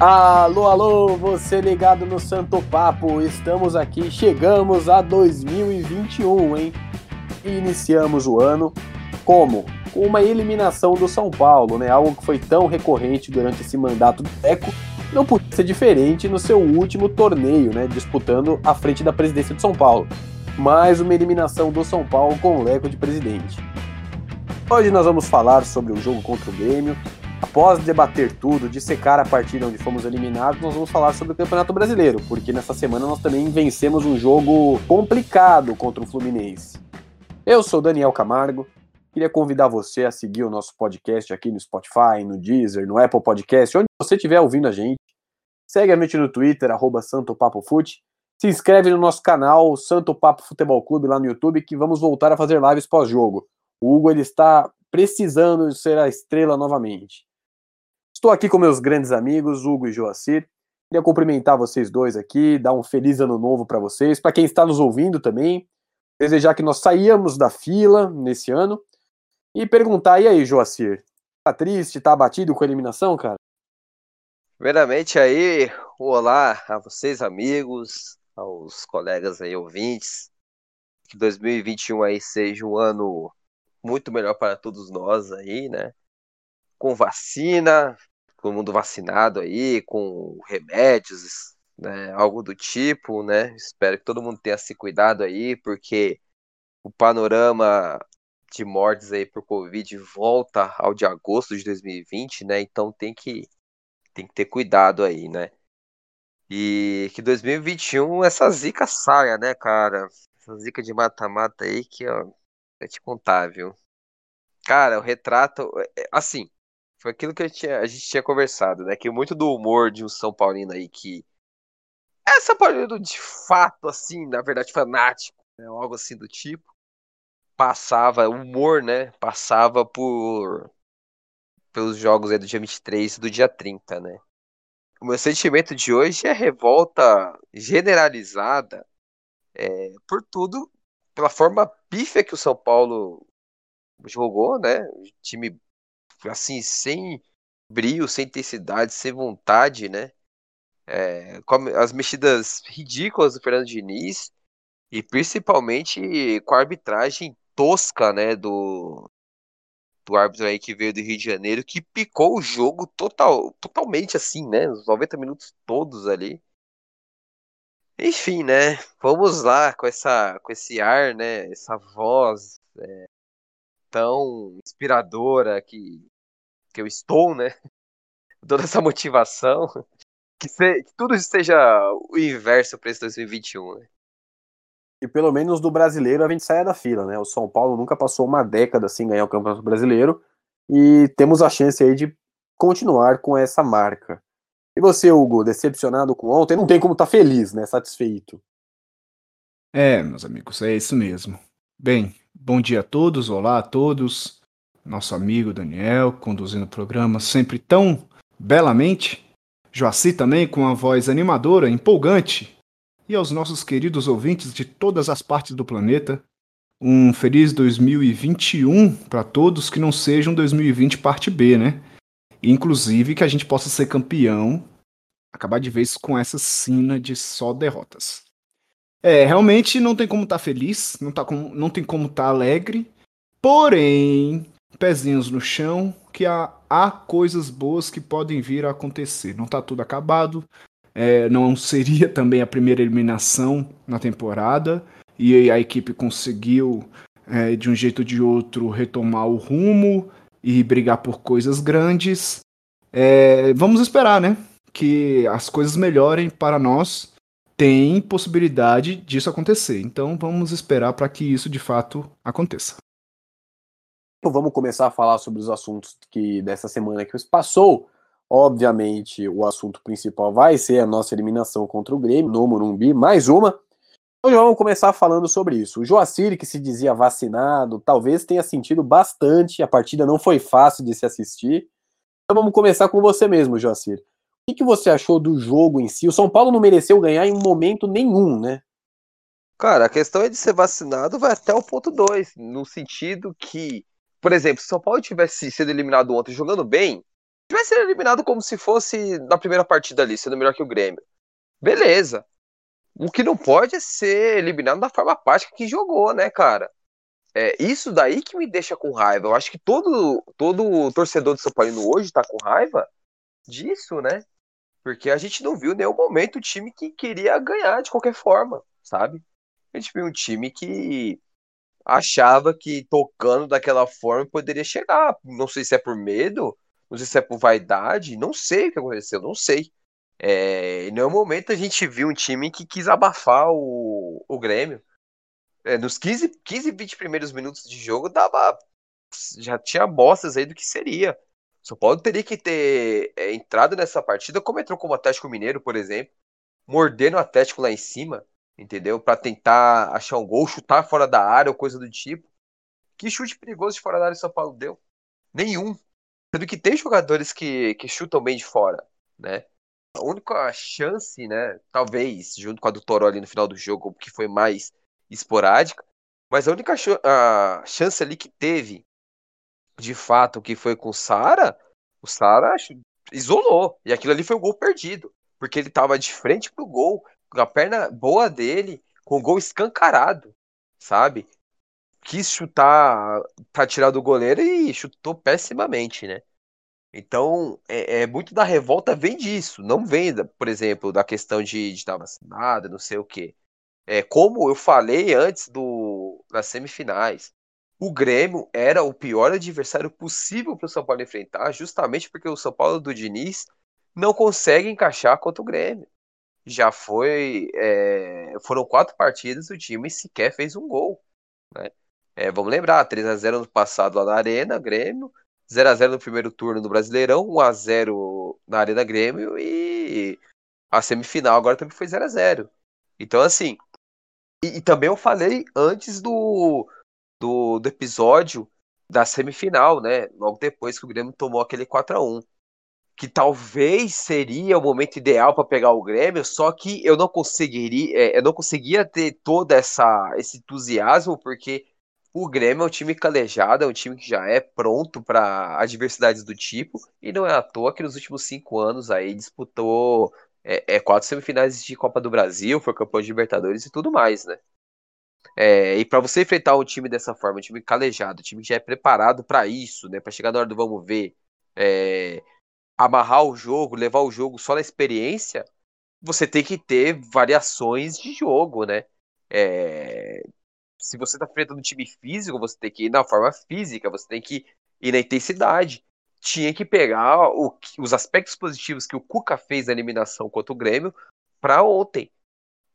Alô, alô, você ligado no Santo Papo, estamos aqui, chegamos a 2021, hein? Iniciamos o ano como? Com uma eliminação do São Paulo, né? Algo que foi tão recorrente durante esse mandato do Teco, não podia ser diferente no seu último torneio, né? Disputando à frente da presidência de São Paulo. Mais uma eliminação do São Paulo com o Leco de presidente. Hoje nós vamos falar sobre o jogo contra o Grêmio, Após debater tudo, dissecar a partida onde fomos eliminados, nós vamos falar sobre o Campeonato Brasileiro, porque nessa semana nós também vencemos um jogo complicado contra o Fluminense. Eu sou Daniel Camargo, queria convidar você a seguir o nosso podcast aqui no Spotify, no Deezer, no Apple Podcast, onde você estiver ouvindo a gente. Segue a gente no Twitter, arroba SantoPapoFute. Se inscreve no nosso canal, Santo Papo Futebol Clube, lá no YouTube, que vamos voltar a fazer lives pós-jogo. O Hugo ele está precisando ser a estrela novamente. Estou aqui com meus grandes amigos, Hugo e Joacir. Queria cumprimentar vocês dois aqui, dar um feliz ano novo para vocês, para quem está nos ouvindo também. Desejar que nós saíamos da fila nesse ano e perguntar: e aí, Joacir? Tá triste, tá abatido com a eliminação, cara? Primeiramente aí, olá a vocês, amigos, aos colegas aí, ouvintes. Que 2021 aí seja um ano muito melhor para todos nós aí, né? Com vacina, todo mundo vacinado aí, com remédios, né, algo do tipo, né? Espero que todo mundo tenha se cuidado aí, porque o panorama de mortes aí por Covid volta ao de agosto de 2020, né? Então tem que tem que ter cuidado aí, né? E que 2021 essa zica saia, né, cara? Essa zica de mata-mata aí que, ó, é te contar, viu? Cara, o retrato, é, assim, foi aquilo que a gente, tinha, a gente tinha conversado, né? Que muito do humor de um São Paulino aí que. É São Paulino de fato, assim, na verdade, fanático, né? Algo assim do tipo. Passava, humor, né? Passava por. pelos jogos aí do dia 23 e do dia 30, né? O meu sentimento de hoje é revolta generalizada é, por tudo, pela forma pífia que o São Paulo jogou, né? O time assim, sem brilho, sem intensidade, sem vontade, né? É, as mexidas ridículas do Fernando Diniz e principalmente com a arbitragem tosca, né, do, do árbitro aí que veio do Rio de Janeiro, que picou o jogo total, totalmente assim, né, os 90 minutos todos ali. Enfim, né, vamos lá com essa com esse ar, né, essa voz é, tão inspiradora que que eu estou, né? Toda essa motivação. Que, se, que tudo seja o inverso para esse 2021, né? E pelo menos do brasileiro a gente saia da fila, né? O São Paulo nunca passou uma década sem ganhar o Campeonato Brasileiro e temos a chance aí de continuar com essa marca. E você, Hugo, decepcionado com ontem? Não tem como estar tá feliz, né? Satisfeito. É, meus amigos, é isso mesmo. Bem, bom dia a todos, olá a todos nosso amigo Daniel, conduzindo o programa sempre tão belamente. Joaci também com uma voz animadora, empolgante. E aos nossos queridos ouvintes de todas as partes do planeta, um feliz 2021 para todos que não seja um 2020 parte B, né? Inclusive que a gente possa ser campeão, acabar de vez com essa sina de só derrotas. É, realmente não tem como estar tá feliz, não, tá com, não tem como estar tá alegre, porém, pezinhos no chão, que há, há coisas boas que podem vir a acontecer. Não está tudo acabado, é, não seria também a primeira eliminação na temporada, e a equipe conseguiu, é, de um jeito ou de outro, retomar o rumo e brigar por coisas grandes. É, vamos esperar, né? Que as coisas melhorem para nós. Tem possibilidade disso acontecer. Então vamos esperar para que isso de fato aconteça. Vamos começar a falar sobre os assuntos que dessa semana que passou. Obviamente, o assunto principal vai ser a nossa eliminação contra o Grêmio no Morumbi, mais uma. Hoje vamos começar falando sobre isso. O Joacir, que se dizia vacinado, talvez tenha sentido bastante. A partida não foi fácil de se assistir. Então vamos começar com você mesmo, Joacir. O que, você achou do jogo em si? O São Paulo não mereceu ganhar em momento nenhum, né? Cara, a questão é de ser vacinado vai até o ponto 2, no sentido que por exemplo, se o São Paulo tivesse sido eliminado ontem jogando bem, tivesse eliminado como se fosse na primeira partida ali, sendo melhor que o Grêmio. Beleza. O que não pode é ser eliminado da forma apática que jogou, né, cara? É isso daí que me deixa com raiva. Eu acho que todo, todo torcedor do São Paulo hoje tá com raiva disso, né? Porque a gente não viu em nenhum momento o time que queria ganhar de qualquer forma, sabe? A gente viu um time que achava que tocando daquela forma poderia chegar. Não sei se é por medo, não sei se é por vaidade, não sei o que aconteceu, não sei. É, em nenhum momento a gente viu um time que quis abafar o, o Grêmio. É, nos 15, 15, 20 primeiros minutos de jogo, dava. Já tinha amostras aí do que seria. O São Paulo teria que ter é, entrado nessa partida como entrou como Atlético Mineiro, por exemplo, mordendo o Atlético lá em cima, entendeu? Para tentar achar um gol, chutar fora da área ou coisa do tipo. Que chute perigoso de fora da área o São Paulo deu? Nenhum. Sendo que tem jogadores que, que chutam bem de fora, né? A única chance, né? Talvez, junto com a do Toro ali no final do jogo, que foi mais esporádica, mas a única a chance ali que teve, de fato, que foi com o Sara, o Sara isolou. E aquilo ali foi um gol perdido. Porque ele tava de frente pro gol, com a perna boa dele, com o gol escancarado, sabe? Quis chutar pra tirar do goleiro e chutou pessimamente, né? Então, é, é, muito da revolta vem disso, não vem, por exemplo, da questão de estar vacinado, não sei o quê. É, como eu falei antes do, das semifinais, o Grêmio era o pior adversário possível para o São Paulo enfrentar, justamente porque o São Paulo do Diniz não consegue encaixar contra o Grêmio. Já foi. É, foram quatro partidas, o time sequer fez um gol. Né? É, vamos lembrar, 3 a 0 no passado lá na Arena, Grêmio. 0x0 no primeiro turno do Brasileirão, 1x0 na Arena Grêmio e a semifinal agora também foi 0x0. Então, assim. E, e, também eu falei antes do, do, do, episódio da semifinal, né? Logo depois que o Grêmio tomou aquele 4x1. Que talvez seria o momento ideal para pegar o Grêmio, só que eu não conseguiria, é, eu não conseguia ter todo essa, esse entusiasmo, porque o Grêmio é um time calejado, é um time que já é pronto para adversidades do tipo, e não é à toa que nos últimos cinco anos aí disputou é, é quatro semifinais de Copa do Brasil, foi campeão de Libertadores e tudo mais, né? É, e para você enfrentar um time dessa forma, um time calejado, um time que já é preparado para isso, né? Para chegar na hora do vamos ver, é, amarrar o jogo, levar o jogo só na experiência, você tem que ter variações de jogo, né? É, se você tá enfrentando um time físico, você tem que ir na forma física, você tem que ir na intensidade. Tinha que pegar o, os aspectos positivos que o Cuca fez na eliminação contra o Grêmio para ontem.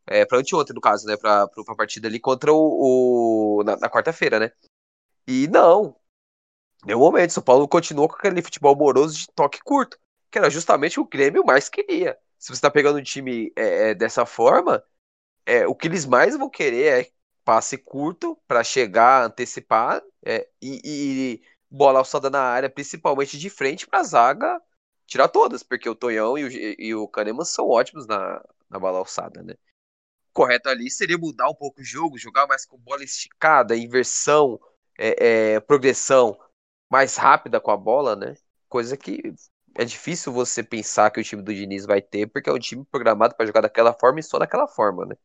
É, para anteontem, no caso, né? Pra, pra partida ali contra o. o na, na quarta-feira, né? E não. Deu momento. São Paulo continuou com aquele futebol moroso de toque curto. Que era justamente o Grêmio mais queria. Se você tá pegando um time é, é dessa forma, é, o que eles mais vão querer é passe curto para chegar, antecipar é, e, e, bola alçada na área, principalmente de frente para a zaga tirar todas, porque o Tonhão e o, e o Kahneman são ótimos na, na bola alçada, né? Correto ali seria mudar um pouco o jogo, jogar mais com bola esticada, inversão, é, é, progressão mais rápida com a bola, né? Coisa que é difícil você pensar que o time do Diniz vai ter, porque é um time programado para jogar daquela forma e só daquela forma, né?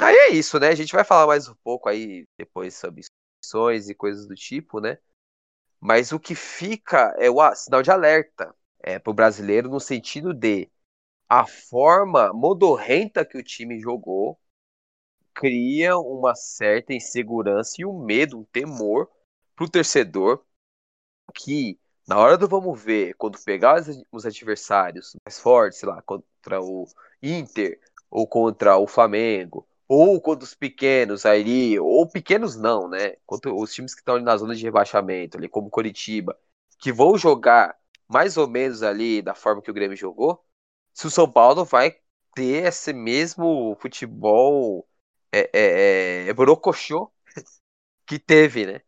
Aí é isso, né? A gente vai falar mais um pouco aí depois sobre inscrições e coisas do tipo, né? Mas o que fica é o sinal de alerta é, para o brasileiro no sentido de a forma modorrenta que o time jogou cria uma certa insegurança e um medo, um temor para o torcedor que na hora do vamos ver, quando pegar os adversários mais fortes, sei lá, contra o Inter ou contra o Flamengo ou contra os pequenos aí, ou pequenos não, né? Contra os times que estão ali na zona de rebaixamento, ali como Coritiba, que vão jogar mais ou menos ali da forma que o Grêmio jogou, se o São Paulo vai ter esse mesmo futebol é, é, é, borocochô que teve, né?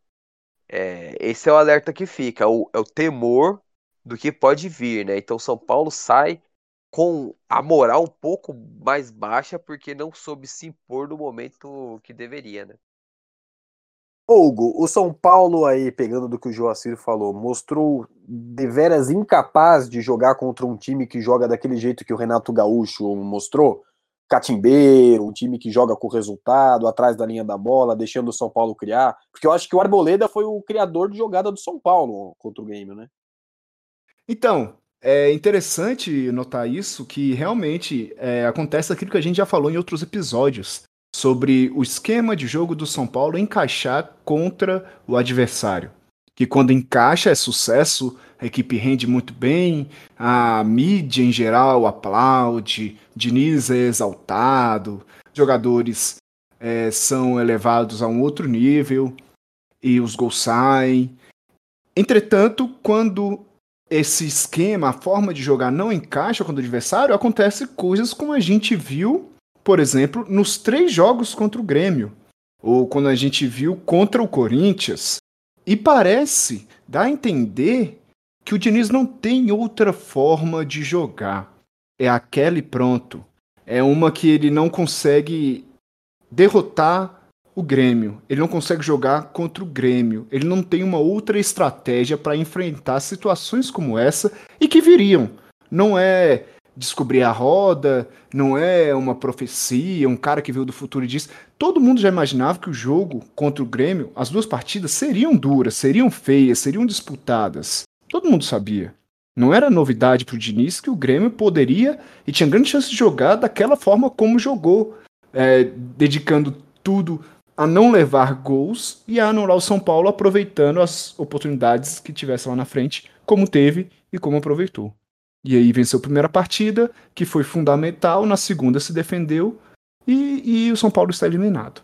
É, esse é o alerta que fica, o, é o temor do que pode vir, né? Então São Paulo sai com a moral um pouco mais baixa porque não soube se impor no momento que deveria, né? Hugo, o São Paulo aí, pegando do que o Joacir falou, mostrou deveras incapaz de jogar contra um time que joga daquele jeito que o Renato Gaúcho mostrou? Catimbeiro, um time que joga com resultado, atrás da linha da bola, deixando o São Paulo criar. Porque eu acho que o Arboleda foi o criador de jogada do São Paulo contra o Grêmio, né? Então, é interessante notar isso, que realmente é, acontece aquilo que a gente já falou em outros episódios sobre o esquema de jogo do São Paulo encaixar contra o adversário. Que quando encaixa é sucesso, a equipe rende muito bem, a mídia em geral aplaude, Diniz é exaltado, jogadores é, são elevados a um outro nível e os gols saem. Entretanto, quando esse esquema, a forma de jogar não encaixa com o adversário, acontece coisas como a gente viu por exemplo, nos três jogos contra o Grêmio, ou quando a gente viu contra o Corinthians. E parece, dá a entender que o Diniz não tem outra forma de jogar. É aquela e pronto. É uma que ele não consegue derrotar o Grêmio. Ele não consegue jogar contra o Grêmio. Ele não tem uma outra estratégia para enfrentar situações como essa e que viriam. Não é descobrir a roda, não é uma profecia, um cara que veio do futuro e disse. Todo mundo já imaginava que o jogo contra o Grêmio, as duas partidas seriam duras, seriam feias, seriam disputadas. Todo mundo sabia. Não era novidade para o Diniz que o Grêmio poderia e tinha grande chance de jogar daquela forma como jogou, é, dedicando tudo a não levar gols e a anular o São Paulo aproveitando as oportunidades que tivesse lá na frente, como teve e como aproveitou. E aí venceu a primeira partida, que foi fundamental, na segunda se defendeu e, e o São Paulo está eliminado.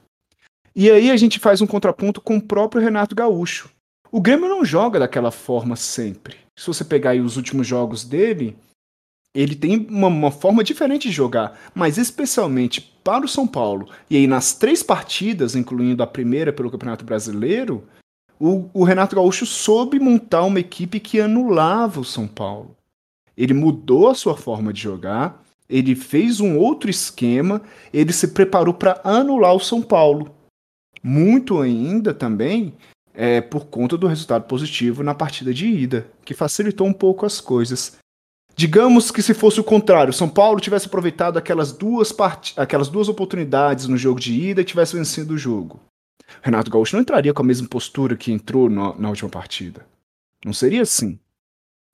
E aí a gente faz um contraponto com o próprio Renato Gaúcho. O Grêmio não joga daquela forma sempre. Se você pegar aí os últimos jogos dele, ele tem uma, uma, forma diferente de jogar, mas especialmente para o São Paulo. E aí nas três partidas, incluindo a primeira pelo Campeonato Brasileiro, o, o Renato Gaúcho soube montar uma equipe que anulava o São Paulo. Ele mudou a sua forma de jogar, ele fez um outro esquema, ele se preparou para anular o São Paulo. Muito ainda também é, por conta do resultado positivo na partida de ida, que facilitou um pouco as coisas. Digamos que se fosse o contrário, São Paulo tivesse aproveitado aquelas duas, part... aquelas duas oportunidades no jogo de ida e tivesse vencido o jogo. Renato Gaúcho não entraria com a mesma postura que entrou no... na última partida. Não seria assim.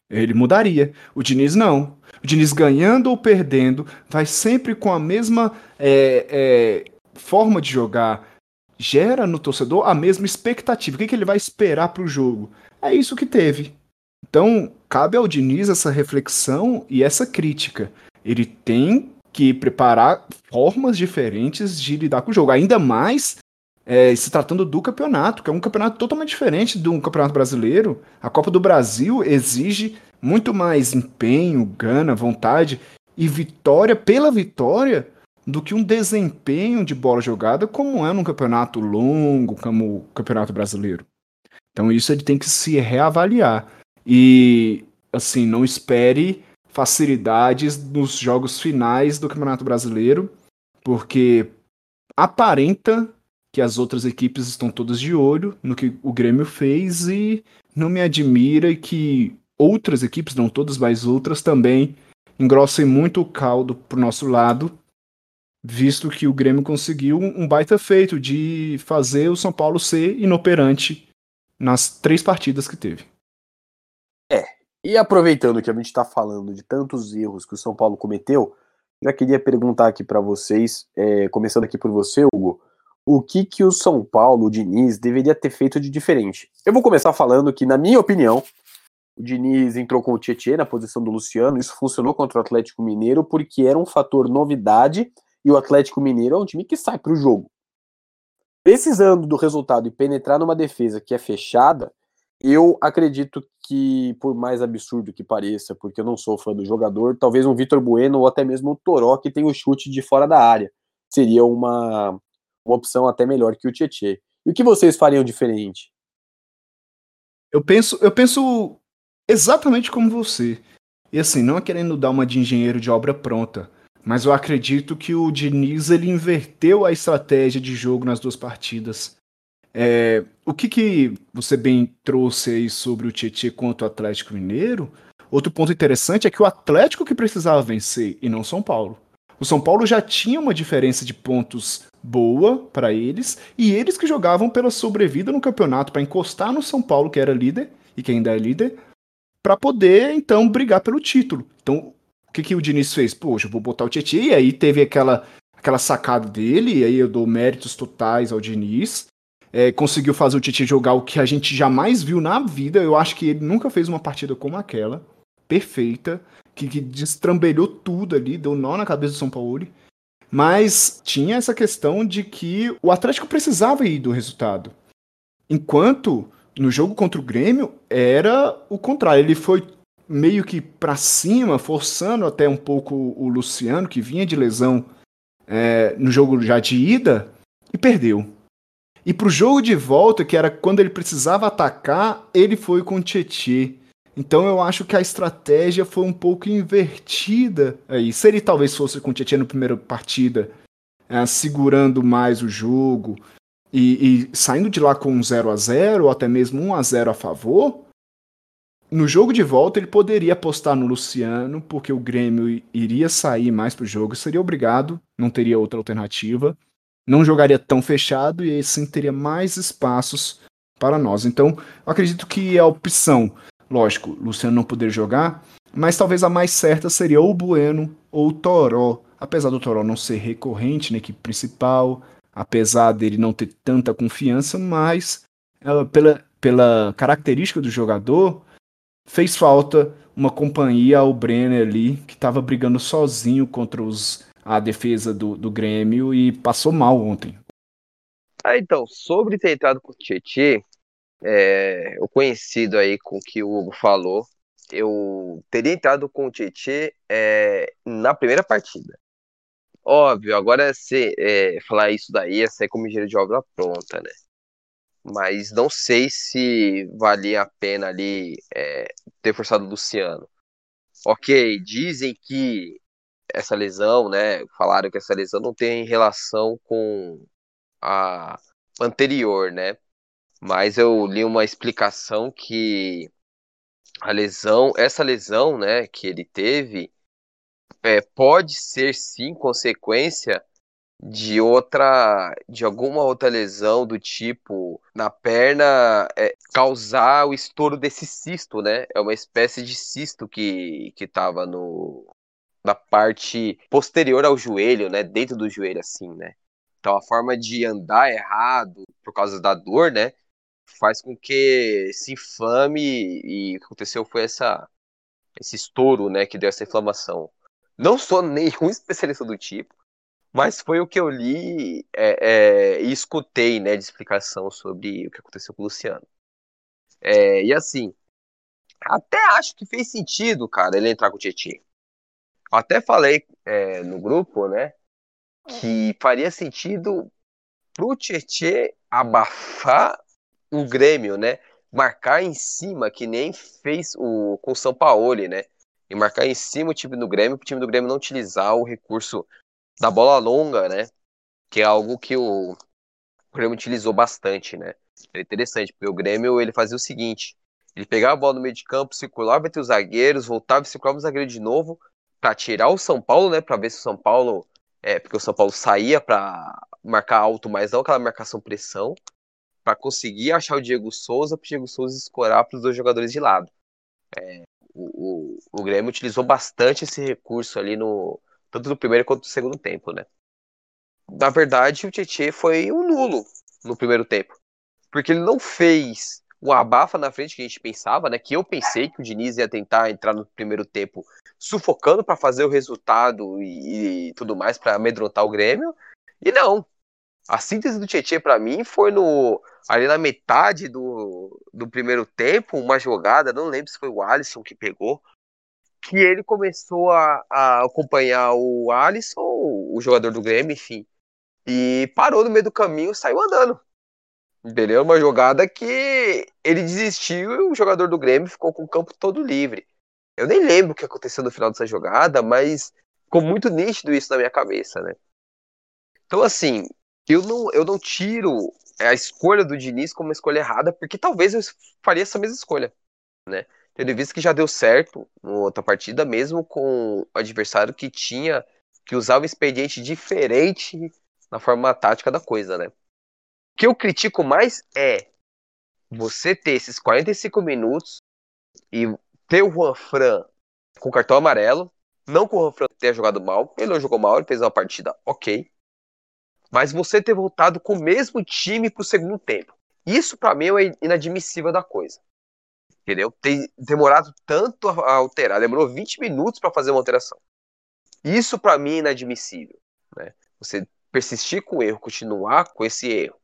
Ele mudaria. O Diniz não. O Diniz ganhando ou perdendo, vai sempre com a mesma é, é, forma de jogar. Gera no torcedor a mesma expectativa. O que, que ele vai esperar para o jogo? É isso que teve. Então, cabe ao Diniz essa reflexão e essa crítica. Ele tem que preparar formas diferentes de lidar com o jogo. Ainda mais é, se tratando do campeonato, que é um campeonato totalmente diferente do campeonato brasileiro. A Copa do Brasil exige muito mais empenho, gana, vontade e vitória pela vitória do que um desempenho de bola jogada como é num campeonato longo como o campeonato brasileiro. Então isso ele tem que se reavaliar e assim não espere facilidades nos jogos finais do campeonato brasileiro porque aparenta que as outras equipes estão todas de olho no que o Grêmio fez e não me admira que outras equipes, não todas, mas outras também engrossem muito o caldo pro nosso lado, visto que o Grêmio conseguiu um baita feito de fazer o São Paulo ser inoperante nas três partidas que teve. É, e aproveitando que a gente está falando de tantos erros que o São Paulo cometeu, já queria perguntar aqui para vocês, é, começando aqui por você, Hugo, o que que o São Paulo, o Diniz, deveria ter feito de diferente. Eu vou começar falando que, na minha opinião, o Diniz entrou com o Tietchan na posição do Luciano, isso funcionou contra o Atlético Mineiro porque era um fator novidade e o Atlético Mineiro é um time que sai para o jogo. Precisando do resultado e penetrar numa defesa que é fechada, eu acredito que, por mais absurdo que pareça, porque eu não sou fã do jogador, talvez um Vitor Bueno ou até mesmo o Toró, que tem o chute de fora da área, seria uma, uma opção até melhor que o Tietê. E o que vocês fariam diferente? Eu penso, eu penso exatamente como você. E assim, não é querendo dar uma de engenheiro de obra pronta, mas eu acredito que o Diniz ele inverteu a estratégia de jogo nas duas partidas. É, o que, que você bem trouxe aí sobre o Tietchan contra o Atlético Mineiro? Outro ponto interessante é que o Atlético que precisava vencer e não São Paulo. O São Paulo já tinha uma diferença de pontos boa para eles e eles que jogavam pela sobrevida no campeonato para encostar no São Paulo que era líder e que ainda é líder para poder então brigar pelo título. Então, que que o Diniz fez? Poxa, vou botar o Tietchan e aí teve aquela aquela sacada dele e aí eu dou méritos totais ao Diniz é, conseguiu fazer o Titi jogar o que a gente jamais viu na vida. Eu acho que ele nunca fez uma partida como aquela, perfeita, que, que destrambelhou tudo ali, deu nó na cabeça do São Paulo. Mas tinha essa questão de que o Atlético precisava ir do resultado. Enquanto no jogo contra o Grêmio era o contrário. Ele foi meio que para cima, forçando até um pouco o Luciano, que vinha de lesão é, no jogo já de ida, e perdeu. E pro jogo de volta, que era quando ele precisava atacar, ele foi com o Tietê. Então eu acho que a estratégia foi um pouco invertida aí. Se ele talvez fosse com o Tietchan na primeira partida, é, segurando mais o jogo e, e, saindo de lá com um 0 a 0 ou até mesmo 1 a 0 a favor, no jogo de volta ele poderia apostar no Luciano, porque o Grêmio iria sair mais pro jogo, seria obrigado, não teria outra alternativa não jogaria tão fechado e assim teria mais espaços para nós. Então, acredito que a opção, lógico, Luciano não poder jogar, mas talvez a mais certa seria ou o Bueno ou o Toró. Apesar do Toró não ser recorrente na equipe principal, apesar dele não ter tanta confiança, mas uh, pela, pela característica do jogador, fez falta uma companhia ao Brenner ali, que estava brigando sozinho contra os a defesa do, do Grêmio e passou mal ontem. Ah, então, sobre ter entrado com o Tietchan, é, o conhecido aí com que o Hugo falou, eu teria entrado com o Tietchan é, na primeira partida. Óbvio, agora se é, falar isso daí é ser como engenheiro de obra pronta, né? Mas não sei se valia a pena ali é, ter forçado o Luciano. Ok, dizem que essa lesão, né? Falaram que essa lesão não tem relação com a anterior, né? Mas eu li uma explicação que a lesão, essa lesão, né, que ele teve, é, pode ser sim consequência de outra, de alguma outra lesão do tipo na perna é, causar o estouro desse cisto, né? É uma espécie de cisto que que estava no na parte posterior ao joelho, né? Dentro do joelho, assim, né? Então a forma de andar errado por causa da dor, né? Faz com que se inflame e o que aconteceu foi essa, esse estouro, né? Que deu essa inflamação. Não sou nenhum especialista do tipo, mas foi o que eu li é, é, e escutei, né? De explicação sobre o que aconteceu com o Luciano. É, e assim, até acho que fez sentido, cara, ele entrar com o Tietchan. Até falei é, no grupo, né, que faria sentido pro Tietchan abafar o Grêmio, né? Marcar em cima, que nem fez o, com o São Paulo, né? E marcar em cima o time do Grêmio, para o time do Grêmio não utilizar o recurso da bola longa, né? Que é algo que o, o Grêmio utilizou bastante, né? É interessante, porque o Grêmio ele fazia o seguinte: ele pegava a bola no meio de campo, circulava entre os zagueiros, voltava e circulava o zagueiro de novo, para tirar o São Paulo, né? Para ver se o São Paulo. É, porque o São Paulo saía para marcar alto, mas não aquela marcação pressão. Para conseguir achar o Diego Souza, para o Diego Souza escorar para os dois jogadores de lado. É, o, o, o Grêmio utilizou bastante esse recurso ali no. Tanto no primeiro quanto no segundo tempo, né? Na verdade, o Tietchan foi um nulo no primeiro tempo. Porque ele não fez o abafa na frente que a gente pensava, né? Que eu pensei que o Diniz ia tentar entrar no primeiro tempo sufocando para fazer o resultado e, e tudo mais para amedrontar o Grêmio. E não. A síntese do Tietchan para mim foi no ali na metade do, do primeiro tempo, uma jogada, não lembro se foi o Alisson que pegou, que ele começou a, a acompanhar o Alisson, o jogador do Grêmio, enfim, e parou no meio do caminho, e saiu andando. Entendeu? Uma jogada que ele desistiu e o jogador do Grêmio ficou com o campo todo livre. Eu nem lembro o que aconteceu no final dessa jogada, mas ficou muito nítido isso na minha cabeça, né? Então, assim, eu não, eu não tiro a escolha do Diniz como uma escolha errada, porque talvez eu faria essa mesma escolha, né? Tendo visto que já deu certo em outra partida, mesmo com o adversário que tinha, que usava um expediente diferente na forma tática da coisa, né? O que eu critico mais é você ter esses 45 minutos e ter o Juan Fran com cartão amarelo, não que o Juan Fran tenha jogado mal, ele não jogou mal, ele fez uma partida ok, mas você ter voltado com o mesmo time pro segundo tempo. Isso para mim é inadmissível da coisa. Entendeu? Tem demorado tanto a alterar, demorou 20 minutos para fazer uma alteração. Isso para mim é inadmissível, né? Você persistir com o erro, continuar com esse erro.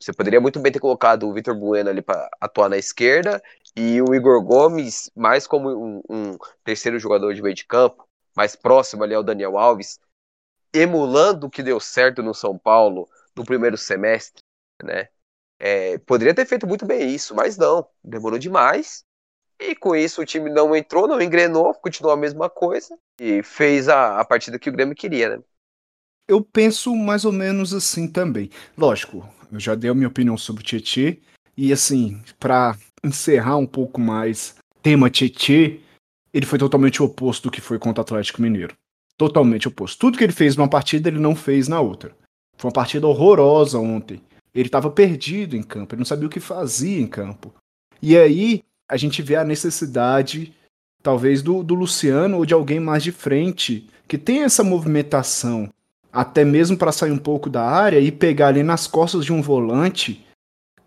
Você poderia muito bem ter colocado o Vitor Bueno ali para atuar na esquerda e o Igor Gomes mais como um, um, terceiro jogador de meio de campo, mais próximo ali ao Daniel Alves, emulando o que deu certo no São Paulo no primeiro semestre, né? É, poderia ter feito muito bem isso, mas não, demorou demais. E com isso o time não entrou, não engrenou, continuou a mesma coisa e fez a, a partida que o Grêmio queria, né? Eu penso mais ou menos assim também. Lógico, eu já dei a minha opinião sobre o Tietchan e assim, para encerrar um pouco mais tema Tietchan, ele foi totalmente oposto do que foi contra o Atlético Mineiro. Totalmente oposto. Tudo que ele fez numa partida, ele não fez na outra. Foi uma partida horrorosa ontem. Ele estava perdido em campo, ele não sabia o que fazia em campo. E aí a gente vê a necessidade, talvez, do, do Luciano ou de alguém mais de frente, que tem essa movimentação, até mesmo para sair um pouco da área e pegar ali nas costas de um volante,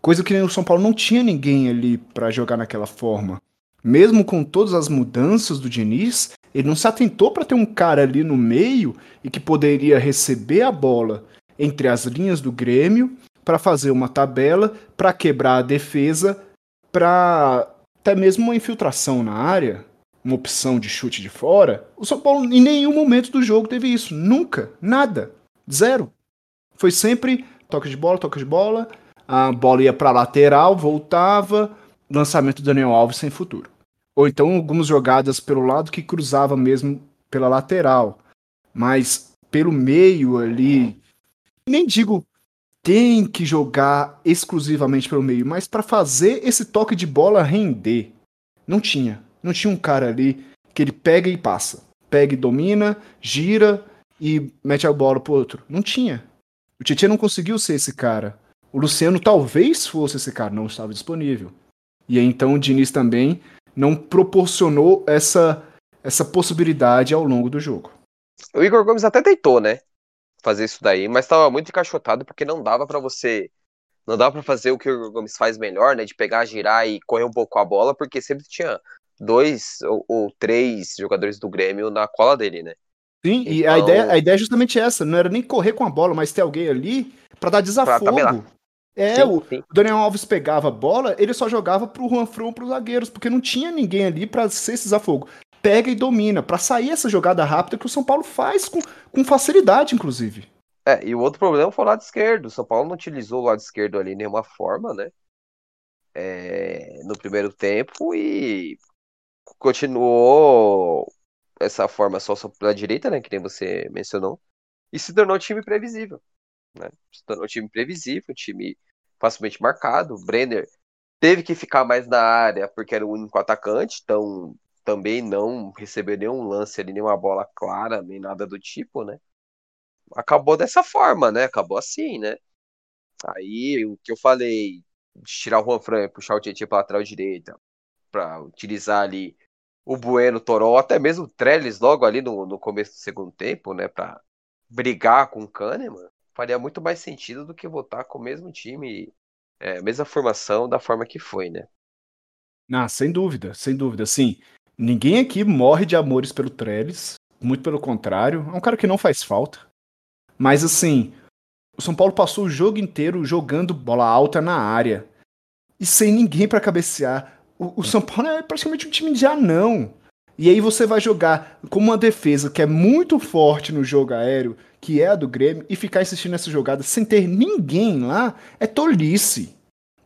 coisa que o São Paulo não tinha ninguém ali para jogar naquela forma. Mesmo com todas as mudanças do Diniz, ele não se atentou para ter um cara ali no meio e que poderia receber a bola entre as linhas do Grêmio para fazer uma tabela, para quebrar a defesa, para até mesmo uma infiltração na área, uma opção de chute de fora. O São Paulo em nenhum momento do jogo teve isso, nunca, nada, zero. Foi sempre toque de bola, toque de bola, a bola ia para lateral, voltava, lançamento do Daniel Alves sem futuro. Ou então algumas jogadas pelo lado que cruzava mesmo pela lateral. Mas pelo meio ali, nem digo tem que jogar exclusivamente pelo meio, mas para fazer esse toque de bola render, não tinha. Não tinha um cara ali que ele pega e passa. Pega e domina, gira e mete a bola pro outro. Não tinha. O Tietchan não conseguiu ser esse cara. O Luciano talvez fosse esse cara, não estava disponível. E aí então o Diniz também não proporcionou essa, essa possibilidade ao longo do jogo. O Igor Gomes até tentou, né? Fazer isso daí, mas estava muito encaixotado porque não dava para você. Não dava para fazer o que o Gomes faz melhor, né? De pegar, girar e correr um pouco a bola, porque sempre tinha dois ou, ou três jogadores do Grêmio na cola dele, né? Sim, então... e a então ideia, a ideia é justamente essa: não era nem correr com a bola, mas ter alguém ali para dar desafogo. Pra é, sim, o sim. Daniel Alves pegava a bola, ele só jogava pro Juan Fron pros zagueiros, porque não tinha ninguém ali para ser esse desafogo. Pega e domina, para sair essa jogada rápida que o São Paulo faz com, com facilidade, inclusive. É, e o outro problema foi o lado esquerdo. O São Paulo não utilizou o lado esquerdo ali nenhuma forma, né? É, no primeiro tempo e continuou essa forma só, só pela direita, né? Que nem você mencionou. E se tornou um time previsível. Né? Se tornou um time previsível, um time facilmente marcado. O Brenner teve que ficar mais na área porque era o único atacante, então também não recebeu nenhum lance ali, nenhuma bola clara, nem nada do tipo, né? Acabou dessa forma, né? Acabou assim, né? Aí o que eu falei, tirar o Juan Fran, puxar o Tietchan para lateral direita, para utilizar ali o Bueno, Toró, até mesmo o Trellis logo ali no, no começo do segundo tempo, né, para brigar com o Kahneman, faria muito mais sentido do que votar com o mesmo time, é, mesma formação da forma que foi, né? Ah, sem dúvida, sem dúvida. Sim, ninguém aqui morre de amores pelo Trellis, muito pelo contrário, é um cara que não faz falta. Mas assim, o São Paulo passou o jogo inteiro jogando bola alta na área e sem ninguém para cabecear. O, o, São Paulo é praticamente um time de anão. E aí você vai jogar com uma defesa que é muito forte no jogo aéreo, que é a do Grêmio, e ficar insistindo nessa jogada sem ter ninguém lá, é tolice.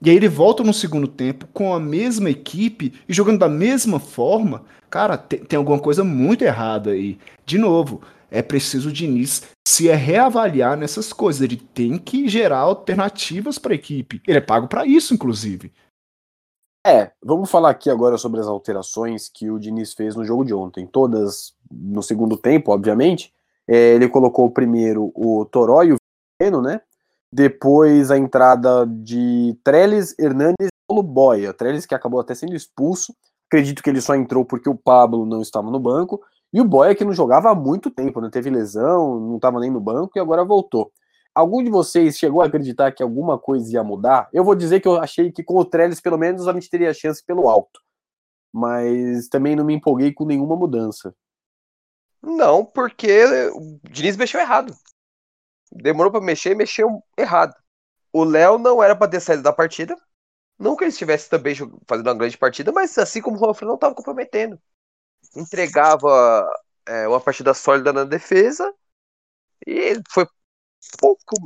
E aí ele volta no segundo tempo com a mesma equipe e jogando da mesma forma. Cara, tem, tem alguma coisa muito errada aí. De novo, é preciso o Diniz se reavaliar nessas coisas. Ele tem que gerar alternativas para a equipe. Ele é pago para isso, inclusive. É, vamos falar aqui agora sobre as alterações que o Diniz fez no jogo de ontem. Todas no segundo tempo, obviamente. É, ele colocou primeiro o Toró e o Veno, né? Depois a entrada de Trellis, Hernandes e Paulo Boia. Trellis que acabou até sendo expulso. Acredito que ele só entrou porque o Pablo não estava no banco. E o Boia que não jogava há muito tempo, né? Teve lesão, não estava nem no banco e agora voltou. Algum de vocês chegou a acreditar que alguma coisa ia mudar? Eu vou dizer que eu achei que com o Trellis, pelo menos, a gente teria chance pelo alto. Mas também não me empolguei com nenhuma mudança. Não, porque o Diniz mexeu errado. Demorou para mexer e mexeu errado. O Léo não era para ter saído da partida. Não que ele estivesse também fazendo uma grande partida, mas assim como o Juan não estava comprometendo. Entregava é, uma partida sólida na defesa e foi pouco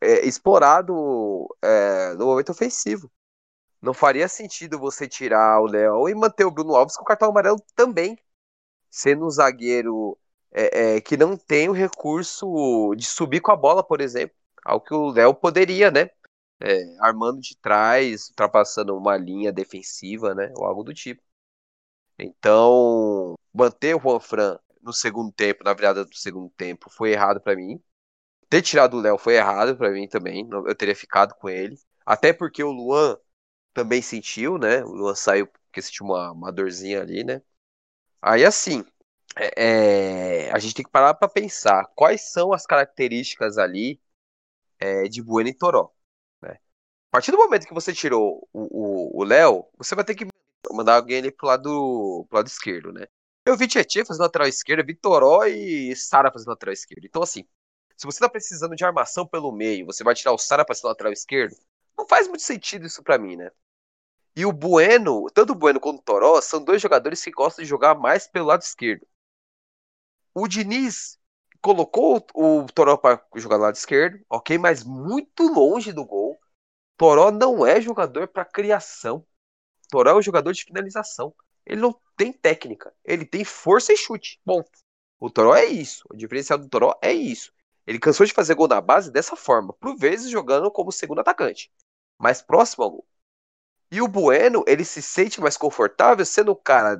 é, explorado é, no momento ofensivo. Não faria sentido você tirar o Léo e manter o Bruno Alves com o cartão amarelo também, sendo um zagueiro é, é, que não tem o recurso de subir com a bola, por exemplo, algo que o Léo poderia, né? É, armando de trás, ultrapassando uma linha defensiva, né? Ou algo do tipo. Então, manter o Juan Fran no segundo tempo, na virada do segundo tempo, foi errado para mim. Ter tirado o Léo foi errado para mim também. Eu teria ficado com ele. Até porque o Luan também sentiu, né? O Luan saiu porque sentiu uma, uma dorzinha ali, né? Aí assim, é, é, a gente tem que parar para pensar quais são as características ali é, de Bueno e Toró. Né? A partir do momento que você tirou o Léo, você vai ter que mandar alguém ali pro lado, pro lado esquerdo, né? Eu vi Tietchan fazendo lateral esquerda, vi Toró e Sara fazendo lateral esquerdo. Então, assim, se você tá precisando de armação pelo meio, você vai tirar o Sara para ser lateral esquerdo, não faz muito sentido isso para mim, né? E o Bueno, tanto o Bueno quanto o Toró, são dois jogadores que gostam de jogar mais pelo lado esquerdo. O Diniz colocou o Toró para jogar do lado esquerdo, ok, mas muito longe do gol. Toró não é jogador para criação. Toró é um jogador de finalização. Ele não tem técnica, ele tem força e chute. Bom, o Toró é isso. O diferencial do Toró é isso. Ele cansou de fazer gol na base dessa forma, por vezes jogando como segundo atacante, mais próximo ao gol. E o Bueno, ele se sente mais confortável sendo o cara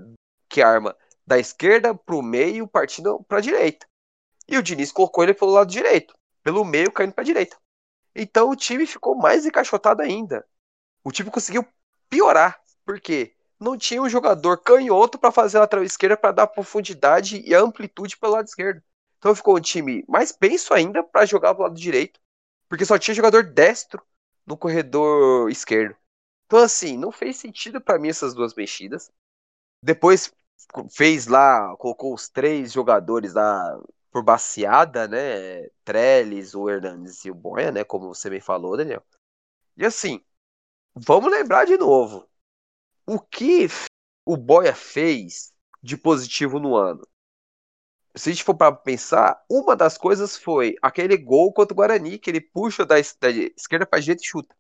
que arma da esquerda para o meio, partindo para a direita. E o Diniz colocou ele pelo lado direito, pelo meio caindo para a direita. Então o time ficou mais encaixotado ainda. O time conseguiu piorar, porque não tinha um jogador canhoto para fazer a lateral esquerda para dar profundidade e amplitude pelo lado esquerdo. Então ficou um time mais penso ainda para jogar pro lado direito, porque só tinha jogador destro no corredor esquerdo. Então assim, não fez sentido para mim essas duas mexidas. Depois fez lá, colocou os três jogadores lá por baseada, né? Trellis, o Hernandes e o Boia, né? Como você me falou, Daniel. E assim, vamos lembrar de novo. O que o Boia fez de positivo no ano? se a gente for para pensar, uma das coisas foi aquele gol contra o Guarani, que ele puxa da, da esquerda para direita e chuta.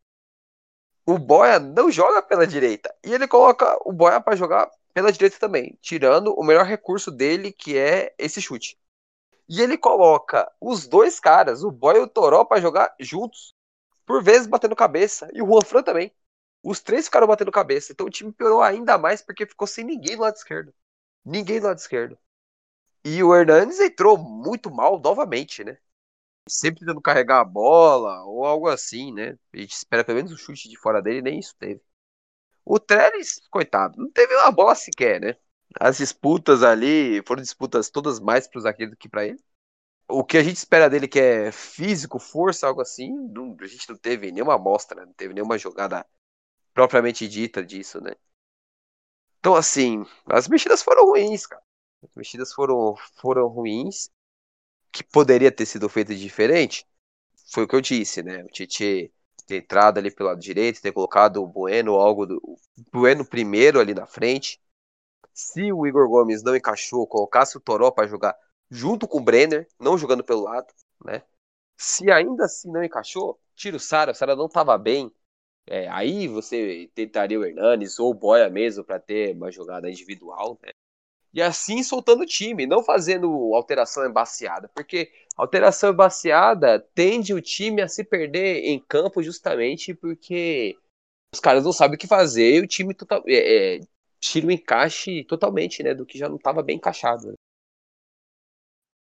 O Boia não joga pela direita. E ele coloca o Boia para jogar pela direita também, tirando o melhor recurso dele, que é esse chute. E ele coloca os dois caras, o Boia e o Toró, para jogar juntos. Por vezes batendo cabeça. E o Juan Fran também. Os três ficaram batendo cabeça. Então o time piorou ainda mais porque ficou sem ninguém do lado esquerdo. Ninguém do lado esquerdo. E o Hernandes entrou muito mal novamente, né? Sempre tentando carregar a bola ou algo assim, né? A gente espera pelo menos um chute de fora dele, nem isso teve. O Trellis, coitado, não teve uma bola sequer, né? As disputas ali foram disputas todas mais pro zagueiro do que para ele. O que a gente espera dele, que é físico, força, algo assim, não, a gente não teve nenhuma amostra, não teve nenhuma jogada propriamente dita disso, né? Então, assim, as mexidas foram ruins, cara. As mexidas foram, foram ruins, que poderia ter sido feito diferente. Foi o que eu disse, né? O Tietchan ter entrado ali pelo lado direito, ter colocado o Bueno, algo do Bueno primeiro ali na frente. Se o Igor Gomes não encaixou, colocasse o Toró para jogar junto com o Brenner, não jogando pelo lado, né? Se ainda assim não encaixou, tira o Sara, o Sara não estava bem. É, aí você tentaria o Hernanes ou o Boia mesmo para ter uma jogada individual, né? e assim soltando o time, não fazendo alteração embaciada, porque alteração embaciada tende o time a se perder em campo justamente porque os caras não sabem o que fazer e o time total, é, é, tira o encaixe totalmente, né, do que já não estava bem encaixado. Né?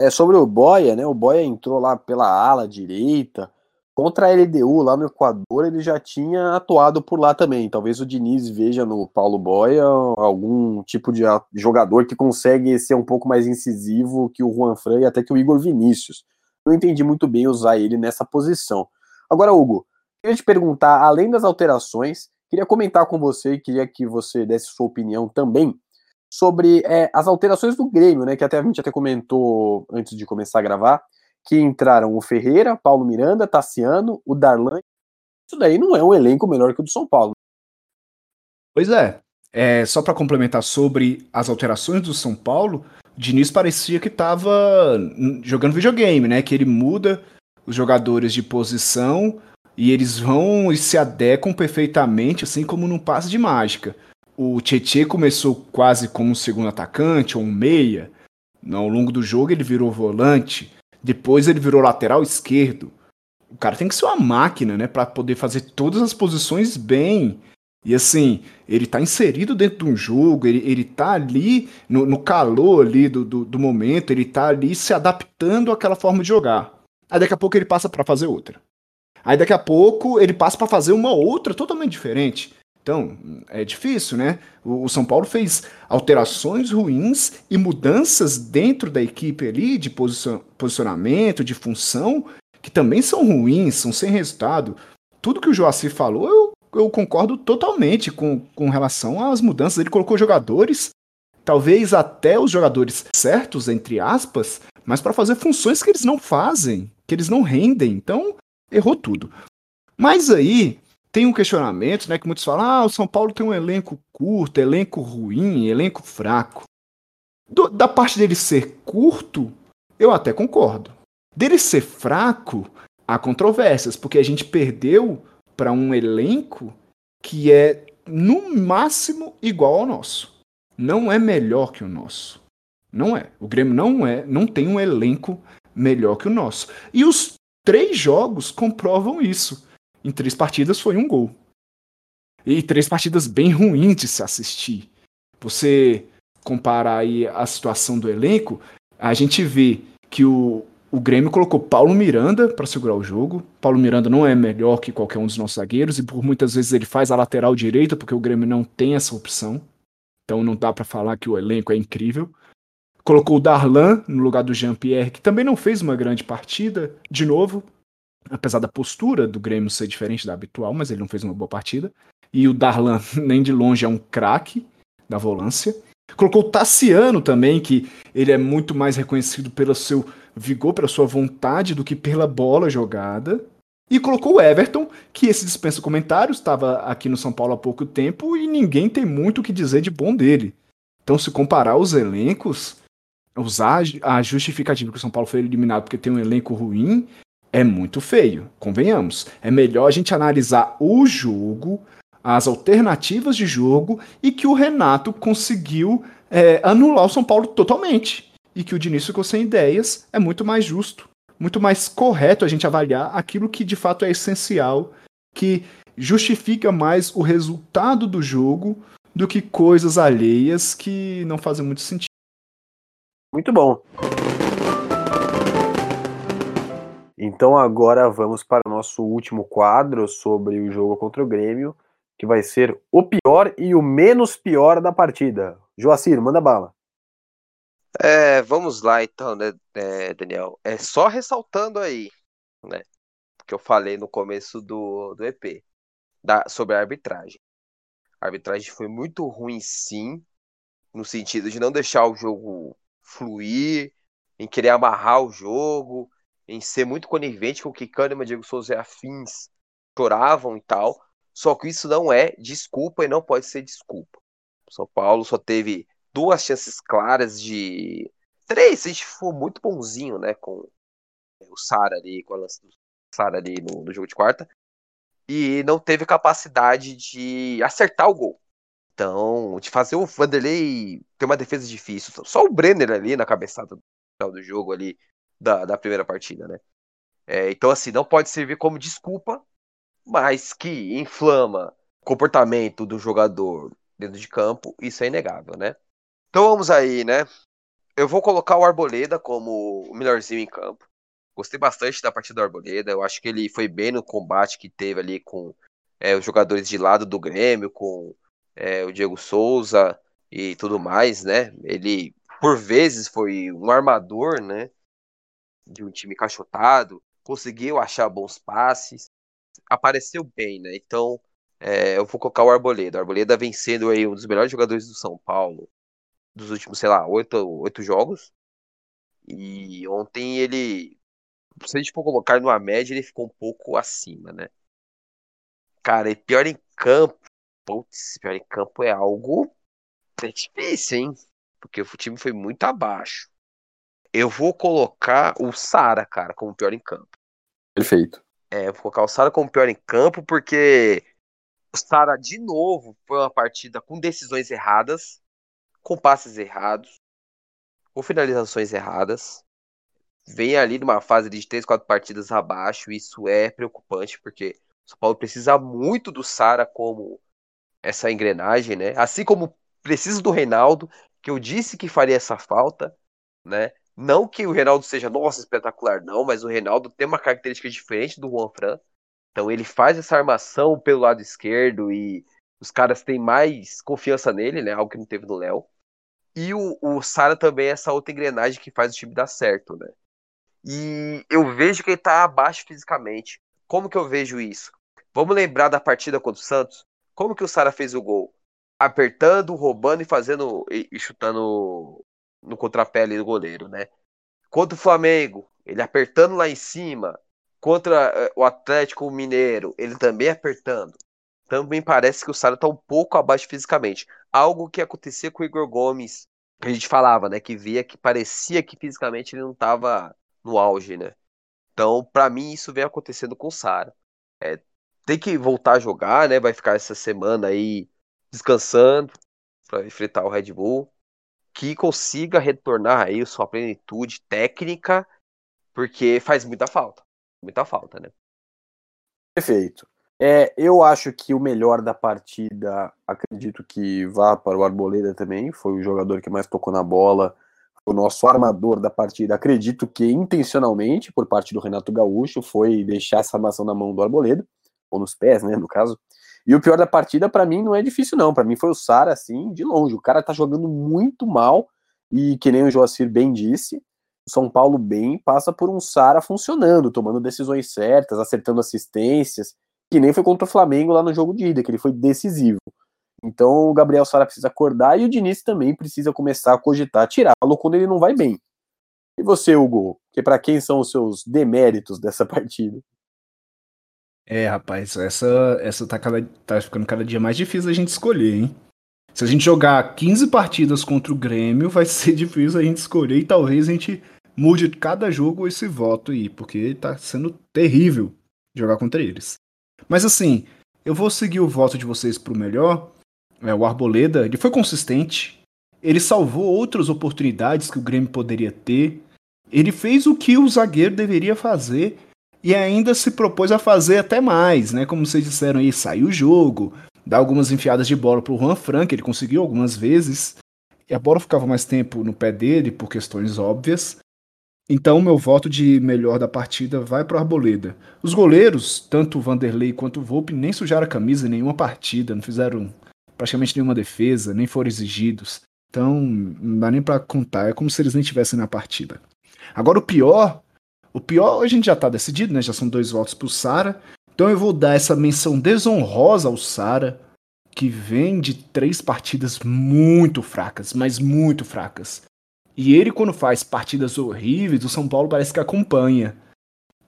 É sobre o Boia, né? O Boia entrou lá pela ala direita, Contra a LDU lá no Equador, ele já tinha atuado por lá também. Talvez o Diniz veja no Paulo Boia algum tipo de jogador que consegue ser um pouco mais incisivo que o Juan Fran e até que o Igor Vinícius. Não entendi muito bem usar ele nessa posição. Agora, Hugo, queria te perguntar, além das alterações, queria comentar com você e queria que você desse sua opinião também sobre é, as alterações do Grêmio, né? Que até a gente até comentou antes de começar a gravar que entraram o Ferreira, Paulo Miranda, Tassiano, o Darlan. Isso daí não é um elenco melhor que o do São Paulo. Pois é. é só para complementar sobre as alterações do São Paulo, Diniz parecia que estava jogando videogame, né? Que ele muda os jogadores de posição e eles vão e se adequam perfeitamente, assim como num passe de mágica. O Tietchan começou quase como um segundo atacante ou um meia. Ao longo do jogo ele virou volante. Depois ele virou lateral esquerdo. O cara tem que ser uma máquina, né, para poder fazer todas as posições bem. E assim, ele tá inserido dentro de um jogo, ele, ele tá ali no, no calor ali do, do, do, momento, ele tá ali se adaptando àquela forma de jogar. Aí daqui a pouco ele passa para fazer outra. Aí daqui a pouco ele passa para fazer uma outra totalmente diferente. Então, é difícil, né? O, São Paulo fez alterações ruins e mudanças dentro da equipe ali, de posicionamento, de função, que também são ruins, são sem resultado. Tudo que o Joacir falou, eu, eu concordo totalmente com, com relação às mudanças. Ele colocou jogadores, talvez até os jogadores certos, entre aspas, mas para fazer funções que eles não fazem, que eles não rendem. Então, errou tudo. Mas aí, tem um questionamento, né, que muitos falam, ah, o São Paulo tem um elenco curto, elenco ruim, elenco fraco. Do, da parte dele ser curto, eu até concordo. Dele ser fraco, há controvérsias, porque a gente perdeu para um elenco que é no máximo igual ao nosso. Não é melhor que o nosso. Não é. O Grêmio não é, não tem um elenco melhor que o nosso. E os três jogos comprovam isso. Em três partidas foi um gol. E três partidas bem ruins de se assistir. Você comparar aí a situação do elenco, a gente vê que o, o Grêmio colocou Paulo Miranda para segurar o jogo. Paulo Miranda não é melhor que qualquer um dos nossos zagueiros e por muitas vezes ele faz a lateral direita porque o Grêmio não tem essa opção. Então não dá para falar que o elenco é incrível. Colocou o Darlan no lugar do Jean-Pierre, que também não fez uma grande partida, de novo, apesar da postura do Grêmio ser diferente da habitual, mas ele não fez uma boa partida. E o Darlan, nem de longe, é um craque da volância. Colocou o Tassiano também, que ele é muito mais reconhecido pelo seu vigor, pela sua vontade, do que pela bola jogada. E colocou o Everton, que esse dispensa comentários, estava aqui no São Paulo há pouco tempo e ninguém tem muito o que dizer de bom dele. Então, se comparar os elencos, usar a justificativa que o São Paulo foi eliminado porque tem um elenco ruim, é muito feio, convenhamos. É melhor a gente analisar o jogo, as alternativas de jogo e que o Renato conseguiu é, anular o São Paulo totalmente. E que o Diniz ficou sem ideias é muito mais justo, muito mais correto a gente avaliar aquilo que de fato é essencial, que justifica mais o resultado do jogo do que coisas alheias que não fazem muito sentido. Muito bom. Então agora vamos para o nosso último quadro sobre o jogo contra o Grêmio, que vai ser o pior e o menos pior da partida. Joacir, manda bala. É, vamos lá então, né, é, Daniel? É só ressaltando aí, né, que eu falei no começo do, do EP, da, sobre a arbitragem. A arbitragem foi muito ruim, sim, no sentido de não deixar o jogo fluir, em querer amarrar o jogo, em ser muito conivente com o que Kahneman, Diego Souza e afins choravam e tal. Só que isso não é desculpa e não pode ser desculpa. São Paulo só teve duas chances claras de. Três, se a gente for muito bonzinho, né? Com o Sara ali, com a lança do Sara ali no, no jogo de quarta. E não teve capacidade de acertar o gol. Então, de fazer o Vanderlei ter uma defesa difícil. Só o Brenner ali na cabeçada do jogo ali da, da primeira partida, né? É, então, assim, não pode servir como desculpa, mas que inflama o comportamento do jogador dentro de campo, isso é inegável, né? Então vamos aí, né? Eu vou colocar o Arboleda como o melhorzinho em campo. Gostei bastante da partida do Arboleda. Eu acho que ele foi bem no combate que teve ali com é, os jogadores de lado do Grêmio, com é, o Diego Souza e tudo mais, né? Ele, por vezes, foi um armador, né? De um time cachotado, conseguiu achar bons passes, apareceu bem, né? Então, é, eu vou colocar o Arboleda. O Arboleda vem sendo aí um dos melhores jogadores do São Paulo dos últimos, sei lá, oito, oito jogos. E ontem ele, se a gente for colocar numa média, ele ficou um pouco acima, né? Cara, e pior em campo, putz, pior em campo é algo é difícil, hein? Porque o time foi muito abaixo. Eu vou colocar o Sara, cara, como pior em campo. Perfeito. É, eu vou colocar o Sara como pior em campo, porque o Sara, de novo, foi uma partida com decisões erradas, com passes errados, com finalizações erradas. Vem ali numa fase de 3, 4 partidas abaixo. Isso é preocupante, porque o São Paulo precisa muito do Sara como essa engrenagem, né? Assim como precisa do Reinaldo, que eu disse que faria essa falta, né? Não que o Reinaldo seja, nossa, espetacular, não, mas o Reinaldo tem uma característica diferente do Juan Fran. Então ele faz essa armação pelo lado esquerdo e os caras têm mais confiança nele, né? Algo que não teve no Léo. E o, o Sara também é essa outra engrenagem que faz o time dar certo, né? E eu vejo que ele tá abaixo fisicamente. Como que eu vejo isso? Vamos lembrar da partida contra o Santos? Como que o Sara fez o gol? Apertando, roubando e fazendo e, e chutando no contrapé ali do goleiro, né? Contra o Flamengo, ele apertando lá em cima. Contra eh, o Atlético Mineiro, ele também apertando. Também parece que o Sara tá um pouco abaixo fisicamente. Algo que acontecia com o Igor Gomes, que a gente falava, né? Que via que parecia que fisicamente ele não tava no auge, né? Então, para mim, isso vem acontecendo com o Sara. É, tem que voltar a jogar, né? Vai ficar essa semana aí descansando para enfrentar o Red Bull que consiga retornar aí sua plenitude técnica, porque faz muita falta. Muita falta, né? Perfeito. É, eu acho que o melhor da partida, acredito que vá para o Arboleda também, foi o jogador que mais tocou na bola, o nosso armador da partida. Acredito que intencionalmente, por parte do Renato Gaúcho, foi deixar essa armação na mão do Arboleda, ou nos pés, né, no caso. E o pior da partida, para mim, não é difícil, não. Para mim foi o Sara, assim, de longe. O cara tá jogando muito mal. E que nem o Joacir bem disse, o São Paulo bem passa por um Sara funcionando, tomando decisões certas, acertando assistências, que nem foi contra o Flamengo lá no jogo de ida, que ele foi decisivo. Então o Gabriel Sara precisa acordar e o Diniz também precisa começar a cogitar tirá-lo quando ele não vai bem. E você, Hugo? Que para quem são os seus deméritos dessa partida? É, rapaz, essa, essa tá, cada, tá ficando cada dia mais difícil a gente escolher, hein? Se a gente jogar 15 partidas contra o Grêmio, vai ser difícil a gente escolher e talvez a gente mude cada jogo esse voto aí, porque tá sendo terrível jogar contra eles. Mas assim, eu vou seguir o voto de vocês pro melhor. É, o Arboleda, ele foi consistente, ele salvou outras oportunidades que o Grêmio poderia ter. Ele fez o que o zagueiro deveria fazer e ainda se propôs a fazer até mais, né? Como vocês disseram aí, sair o jogo, dar algumas enfiadas de bola pro Juan Frank, ele conseguiu algumas vezes, e a bola ficava mais tempo no pé dele por questões óbvias. Então, meu voto de melhor da partida vai pro Arboleda. Os goleiros, tanto o Vanderlei quanto o Volpe, nem sujaram a camisa em nenhuma partida, não fizeram praticamente nenhuma defesa, nem foram exigidos. Então, não dá nem para contar, é como se eles nem estivessem na partida. Agora, o pior o pior, a gente já tá decidido, né? Já são dois votos pro Sara. Então eu vou dar essa menção desonrosa ao Sara, que vem de três partidas muito fracas, mas muito fracas. E ele, quando faz partidas horríveis, o São Paulo parece que acompanha.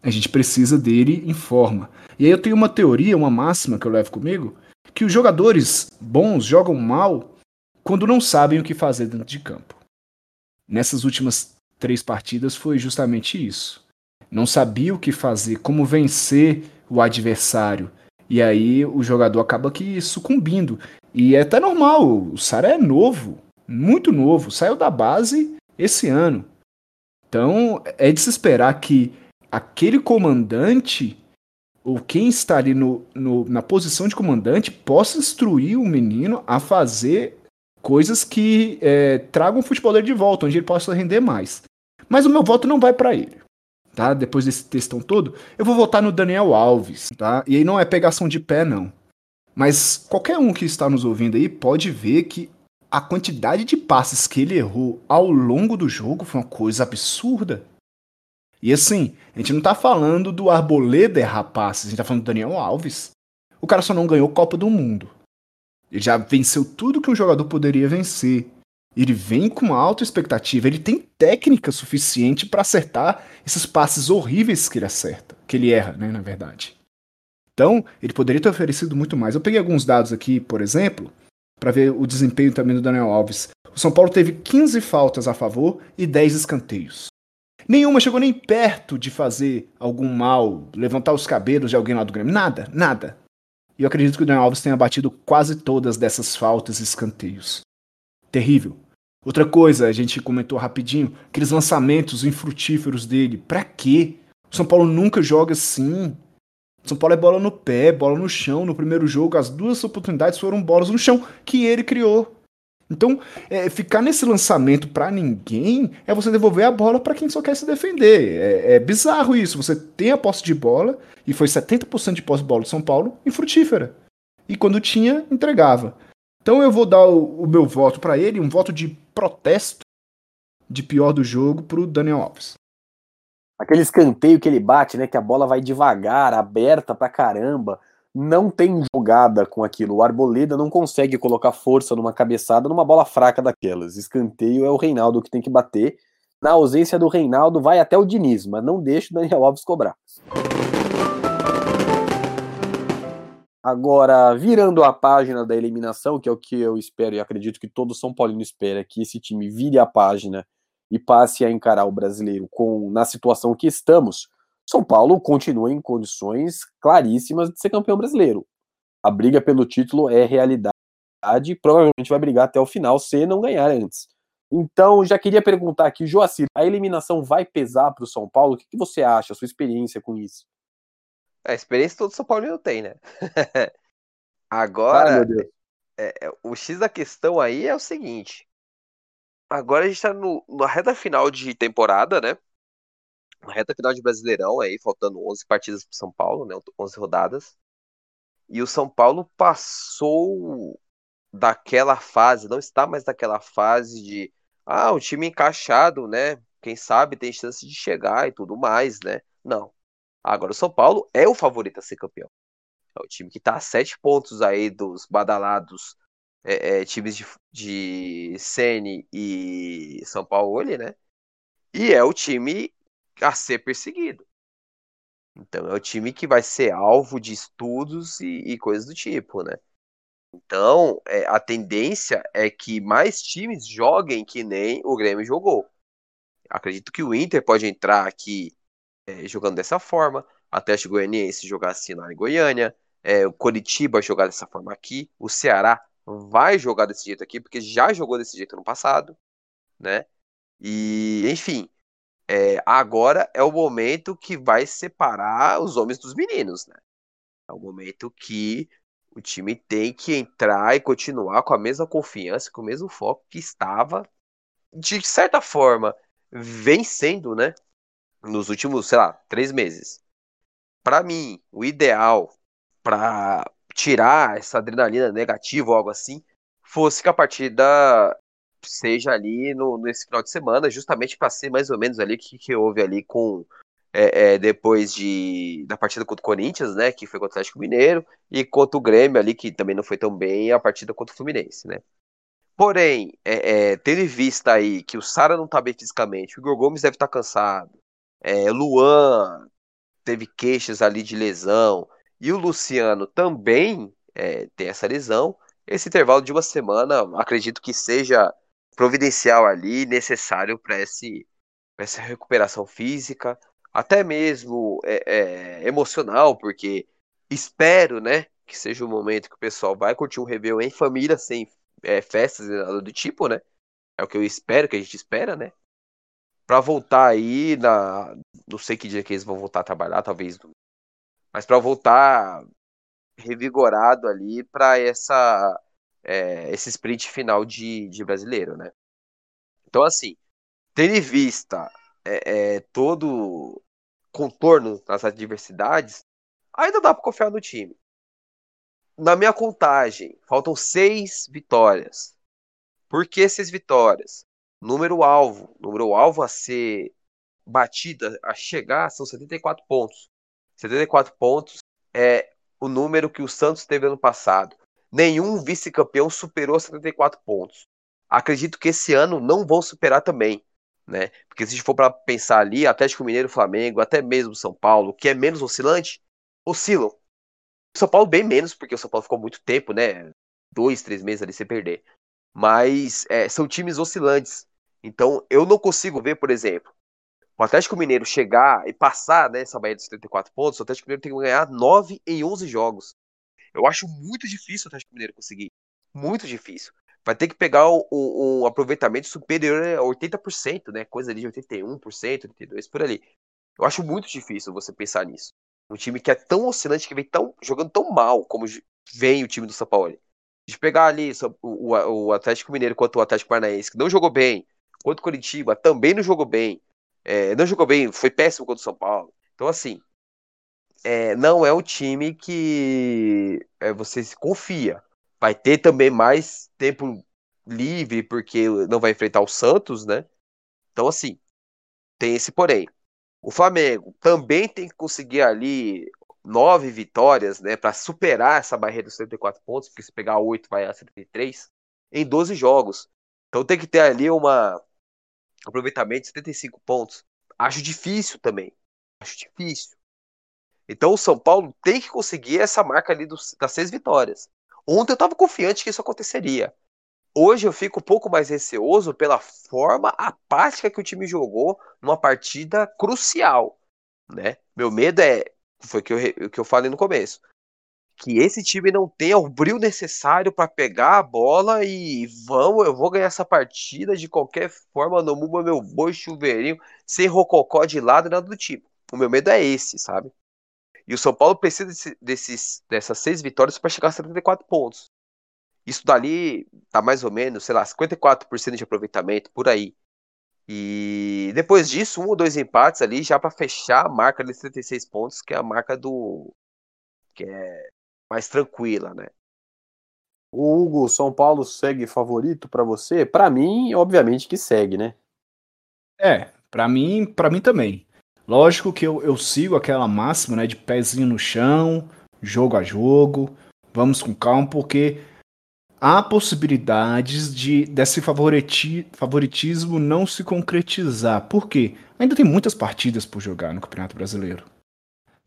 A gente precisa dele em forma. E aí eu tenho uma teoria, uma máxima que eu levo comigo, que os jogadores bons jogam mal quando não sabem o que fazer dentro de campo. Nessas últimas três partidas foi justamente isso não sabia o que fazer, como vencer o adversário. E aí o jogador acaba que sucumbindo. E é até normal, o Sara é novo, muito novo, saiu da base esse ano. Então é de se esperar que aquele comandante, ou quem está ali no, no, na posição de comandante, possa instruir o menino a fazer coisas que é, tragam o futebol de volta, onde ele possa render mais. Mas o meu voto não vai para ele. Tá? Depois desse textão todo, eu vou votar no Daniel Alves, tá? E aí não é pegação de pé, não. Mas qualquer um que está nos ouvindo aí pode ver que a quantidade de passes que ele errou ao longo do jogo foi uma coisa absurda. E assim, a gente não tá falando do Arboleda errar passes, a gente tá falando do Daniel Alves. O cara só não ganhou Copa do Mundo. Ele já venceu tudo que um jogador poderia vencer. Ele vem com uma alta expectativa, ele tem técnica suficiente para acertar esses passes horríveis que ele acerta, que ele erra, né, na verdade. Então, ele poderia ter oferecido muito mais. Eu peguei alguns dados aqui, por exemplo, para ver o desempenho também do Daniel Alves. O São Paulo teve 15 faltas a favor e 10 escanteios. Nenhuma chegou nem perto de fazer algum mal, levantar os cabelos de alguém lá do Grêmio. Nada, nada. E eu acredito que o Daniel Alves tenha batido quase todas dessas faltas e escanteios. Terrível. Outra coisa, a gente comentou rapidinho, aqueles lançamentos infrutíferos dele. Pra quê? O São Paulo nunca joga assim. São Paulo é bola no pé, bola no chão. No primeiro jogo, as duas oportunidades foram bolas no chão que ele criou. Então, é, ficar nesse lançamento para ninguém é você devolver a bola para quem só quer se defender. É, é, bizarro isso. Você tem a posse de bola, e foi 70% de posse de bola de São Paulo, infrutífera. E quando tinha, entregava. Então eu vou dar o, o meu voto para ele, um voto de protesto de pior do jogo pro Daniel Alves. Aquele escanteio que ele bate, né? Que a bola vai devagar, aberta pra caramba. Não tem jogada com aquilo. O Arboleda não consegue colocar força numa cabeçada numa bola fraca daquelas. Escanteio é o Reinaldo que tem que bater. Na ausência do Reinaldo, vai até o Diniz, mas não deixa o Daniel Alves cobrar. Agora, virando a página da eliminação, que é o que eu espero e acredito que todo São Paulino espera, que esse time vire a página e passe a encarar o brasileiro com na situação que estamos, São Paulo continua em condições claríssimas de ser campeão brasileiro. A briga pelo título é realidade e provavelmente vai brigar até o final se não ganhar antes. Então, já queria perguntar aqui, Joacir, a eliminação vai pesar para o São Paulo? O que, que você acha, a sua experiência com isso? A experiência todo São Paulo tem, né? Agora, Ai, é, é, o X da questão aí é o seguinte. Agora a gente tá no, na reta final de temporada, né? Na reta final de Brasileirão aí, faltando 11 partidas pro São Paulo, né? 11 rodadas. E o São Paulo passou daquela fase, não está mais naquela fase de ah, o time encaixado, né? Quem sabe tem chance de chegar e tudo mais, né? Não. Agora o São Paulo é o favorito a ser campeão. É o time que está a sete pontos aí dos badalados é, é, times de, de Sene e São Paulo, né? E é o time a ser perseguido. Então é o time que vai ser alvo de estudos e, e coisas do tipo, né? Então é, a tendência é que mais times joguem que nem o Grêmio jogou. Acredito que o Inter pode entrar aqui é, jogando dessa forma, Atlético Goianiense jogar assim em Goiânia, é, o Coritiba jogar dessa forma aqui, o Ceará vai jogar desse jeito aqui, porque já jogou desse jeito no passado, né? E, enfim, é, agora é o momento que vai separar os homens dos meninos, né? É o momento que o time tem que entrar e continuar com a mesma confiança, com o mesmo foco que estava, de certa forma, vencendo, né? Nos últimos, sei lá, três meses. Para mim, o ideal para tirar essa adrenalina negativa ou algo assim fosse que a partida seja ali no, nesse final de semana, justamente para ser mais ou menos ali o que, que houve ali com é, é, depois de da partida contra o Corinthians, né, que foi contra o Atlético Mineiro, e contra o Grêmio ali, que também não foi tão bem, a partida contra o Fluminense, né. Porém, é, é tendo em vista aí que o Sara não tá bem fisicamente, o Igor Gomes deve estar tá cansado, é, Luan teve queixas ali de lesão. E o Luciano também é, tem essa lesão. Esse intervalo de uma semana, acredito que seja providencial ali, necessário para essa recuperação física, até mesmo é, é, emocional, porque espero, né, que seja o momento que o pessoal vai curtir um Réveillon em família, sem é, festas e nada do tipo, né? É o que eu espero, que a gente espera, né? Pra voltar aí na. Não sei que dia que eles vão voltar a trabalhar, talvez. Mas pra voltar revigorado ali para essa é, esse sprint final de, de brasileiro, né? Então, assim, tendo em vista é, é, todo contorno das adversidades, ainda dá para confiar no time. Na minha contagem, faltam seis vitórias. Por que seis vitórias? Número alvo, número alvo a ser batida, a chegar, são 74 pontos. 74 pontos é o número que o Santos teve ano passado. Nenhum vice-campeão superou 74 pontos. Acredito que esse ano não vão superar também, né? Porque se a gente for para pensar ali, Atlético Mineiro, Flamengo, até mesmo São Paulo, que é menos oscilante, oscilam. São Paulo bem menos, porque o São Paulo ficou muito tempo, né? Dois, três meses ali sem perder. Mas é, são times oscilantes. Então eu não consigo ver, por exemplo, o Atlético Mineiro chegar e passar né, barreira de 74 pontos, o Atlético Mineiro tem que ganhar 9 em 11 jogos. Eu acho muito difícil o Atlético Mineiro conseguir. Muito difícil. Vai ter que pegar um, aproveitamento superior a 80%, né? Coisa ali de 81%, 82%, por ali. Eu acho muito difícil você pensar nisso. Um time que é tão oscilante, que vem tão, jogando tão mal como vem o time do São Paulo. De pegar ali o, o Atlético Mineiro quanto o Atlético Paranaense, que não jogou bem, quanto o Curitiba também não jogou bem. É, não jogou bem, foi péssimo contra o São Paulo. Então, assim, é, não é um time que é, você se confia. Vai ter também mais tempo livre, porque não vai enfrentar o Santos, né? Então, assim, tem esse porém. O Flamengo também tem que conseguir ali nove vitórias, né, para superar essa barreira dos 74 pontos, porque se pegar oito vai a 73 em 12 jogos. Então tem que ter ali uma aproveitamento de 75 pontos. Acho difícil também. Acho difícil. Então o São Paulo tem que conseguir essa marca ali dos, das seis vitórias. Ontem eu estava confiante que isso aconteceria. Hoje eu fico um pouco mais receoso pela forma apática que o time jogou numa partida crucial. Né? Meu medo é, foi o que que eu falei no começo, que esse time não tenha o brilho necessário para pegar a bola e vamos, eu vou ganhar essa partida de qualquer forma, no Mumba meu boi chuveirinho, sem rococó de lado nada do tipo. O meu medo é esse, sabe? E o São Paulo precisa desse, desses, dessas seis vitórias para chegar a 74 pontos. Isso dali tá mais ou menos, sei lá, 54% de aproveitamento por aí. E depois disso, um ou dois empates ali já para fechar a marca de 76 pontos, que é a marca do que é mais tranquila, né? O Hugo, São Paulo segue favorito para você? Para mim, obviamente que segue, né? É, para mim, para mim também. Lógico que eu, eu sigo aquela máxima, né, de pezinho no chão, jogo a jogo, vamos com calma, porque há possibilidades de desse favoriti, favoritismo não se concretizar. Por quê? Ainda tem muitas partidas por jogar no Campeonato Brasileiro.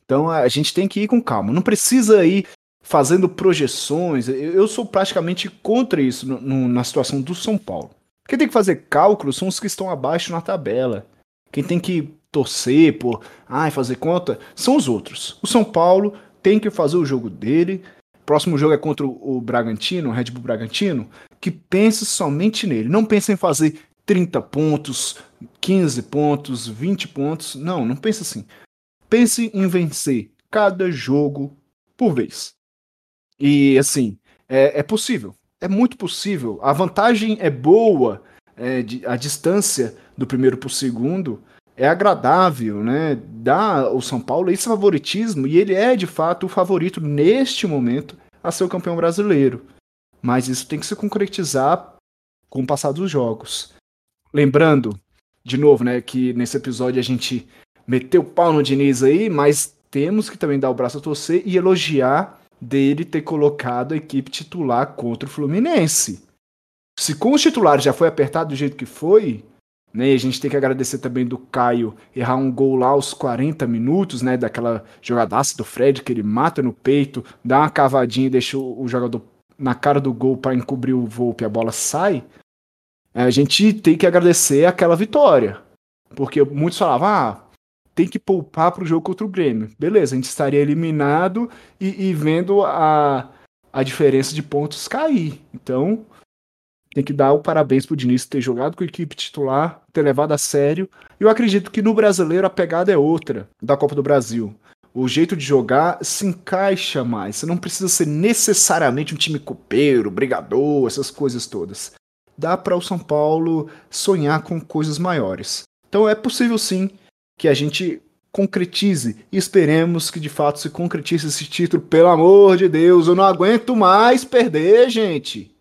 Então a gente tem que ir com calma. Não precisa ir fazendo projeções. Eu sou praticamente contra isso no, no, na situação do São Paulo. Quem tem que fazer cálculos são os que estão abaixo na tabela. Quem tem que torcer por ai, fazer conta são os outros. O São Paulo tem que fazer o jogo dele. Próximo jogo é contra o Bragantino, o Red Bull Bragantino, que pense somente nele. Não pense em fazer 30 pontos, 15 pontos, 20 pontos. Não, não pense assim. Pense em vencer cada jogo por vez. E assim, é, é possível. É muito possível. A vantagem é boa. É, de, a distância do primeiro para o segundo é agradável, né? Dá ao São Paulo esse favoritismo e ele é de fato o favorito neste momento a ser o campeão brasileiro. Mas isso tem que se concretizar com o passar dos jogos. Lembrando, de novo, né, que nesse episódio a gente meteu o pau no Diniz aí, mas temos que também dar o braço a torcer e elogiar dele ter colocado a equipe titular contra o Fluminense. Se com os titulares já foi apertado do jeito que foi, né, e a gente tem que agradecer também do Caio errar um gol lá aos 40 minutos, né, daquela jogadaça do Fred que ele mata no peito, dá uma cavadinha e deixa o jogador na cara do gol para encobrir o Volpe a bola sai. A gente tem que agradecer aquela vitória. Porque muitos falavam, ah, tem que poupar para o jogo contra o Grêmio. Beleza, a gente estaria eliminado e, e vendo a, a diferença de pontos cair. Então, tem que dar o parabéns pro Diniz ter jogado com a equipe titular, ter levado a sério. Eu acredito que no brasileiro a pegada é outra da Copa do Brasil. O jeito de jogar se encaixa mais. Você não precisa ser necessariamente um time copeiro, brigador, essas coisas todas. Dá para o São Paulo sonhar com coisas maiores. Então é possível sim que a gente concretize esperemos que de fato se concretize esse título. Pelo amor de Deus, eu não aguento mais perder, gente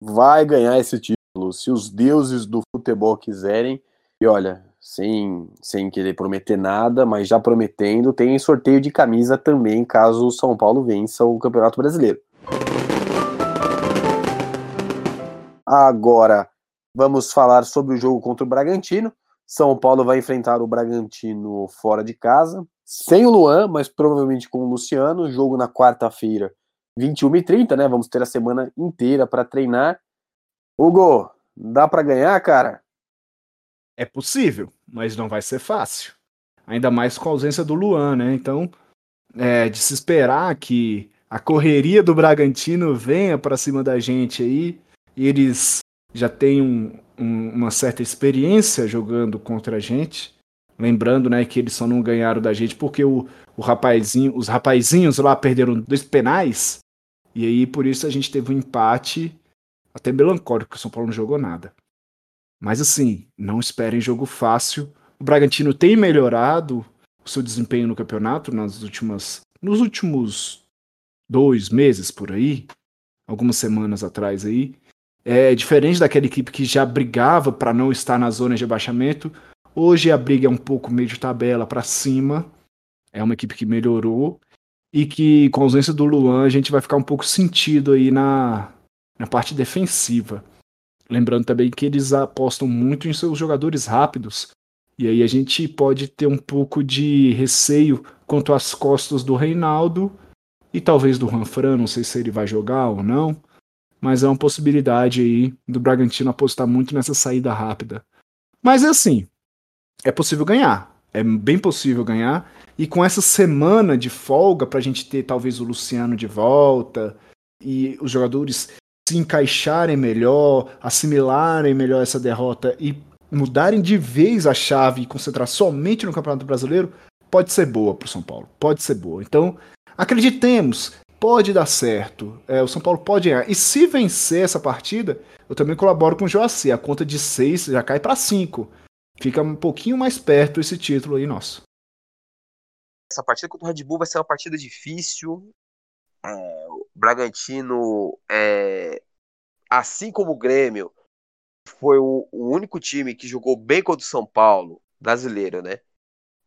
vai ganhar esse título se os deuses do futebol quiserem. E olha, sem, sem querer prometer nada, mas já prometendo, tem sorteio de camisa também, caso o São Paulo vença o Campeonato Brasileiro. Agora, vamos falar sobre o jogo contra o Bragantino. São Paulo vai enfrentar o Bragantino fora de casa, sem o Luan, mas provavelmente com o Luciano. Jogo na quarta-feira, 21 e 30, né? Vamos ter a semana inteira para treinar. Hugo, dá para ganhar, cara? É possível, mas não vai ser fácil. Ainda mais com a ausência do Luan, né? Então, é de se esperar que a correria do Bragantino venha para cima da gente aí. Eles já têm um, um, uma certa experiência jogando contra a gente. Lembrando, né, que eles só não ganharam da gente porque o, o rapazinho, os rapazinhos lá perderam dois penais e aí, por isso, a gente teve um empate até melancólico, que o São Paulo não jogou nada. Mas assim, não esperem jogo fácil. O Bragantino tem melhorado o seu desempenho no campeonato nas últimas, nos últimos dois meses por aí, algumas semanas atrás aí. É diferente daquela equipe que já brigava para não estar na zona de abaixamento. Hoje a briga é um pouco meio de tabela para cima. É uma equipe que melhorou e que com a ausência do Luan a gente vai ficar um pouco sentido aí na, na parte defensiva. Lembrando também que eles apostam muito em seus jogadores rápidos. E aí a gente pode ter um pouco de receio quanto às costas do Reinaldo e talvez do Ranfran, não sei se ele vai jogar ou não, mas é uma possibilidade aí do Bragantino apostar muito nessa saída rápida. Mas é assim, é possível ganhar. É bem possível ganhar. E com essa semana de folga, para a gente ter talvez o Luciano de volta e os jogadores se encaixarem melhor, assimilarem melhor essa derrota e mudarem de vez a chave e concentrar somente no Campeonato Brasileiro, pode ser boa para o São Paulo. Pode ser boa. Então, acreditemos, pode dar certo. É, o São Paulo pode ganhar. E se vencer essa partida, eu também colaboro com o Joaci. A conta de 6 já cai para 5 fica um pouquinho mais perto esse título aí nosso. Essa partida contra o Red Bull vai ser uma partida difícil. É, o Bragantino, é, assim como o Grêmio, foi o, o, único time que jogou bem contra o São Paulo, brasileiro, né?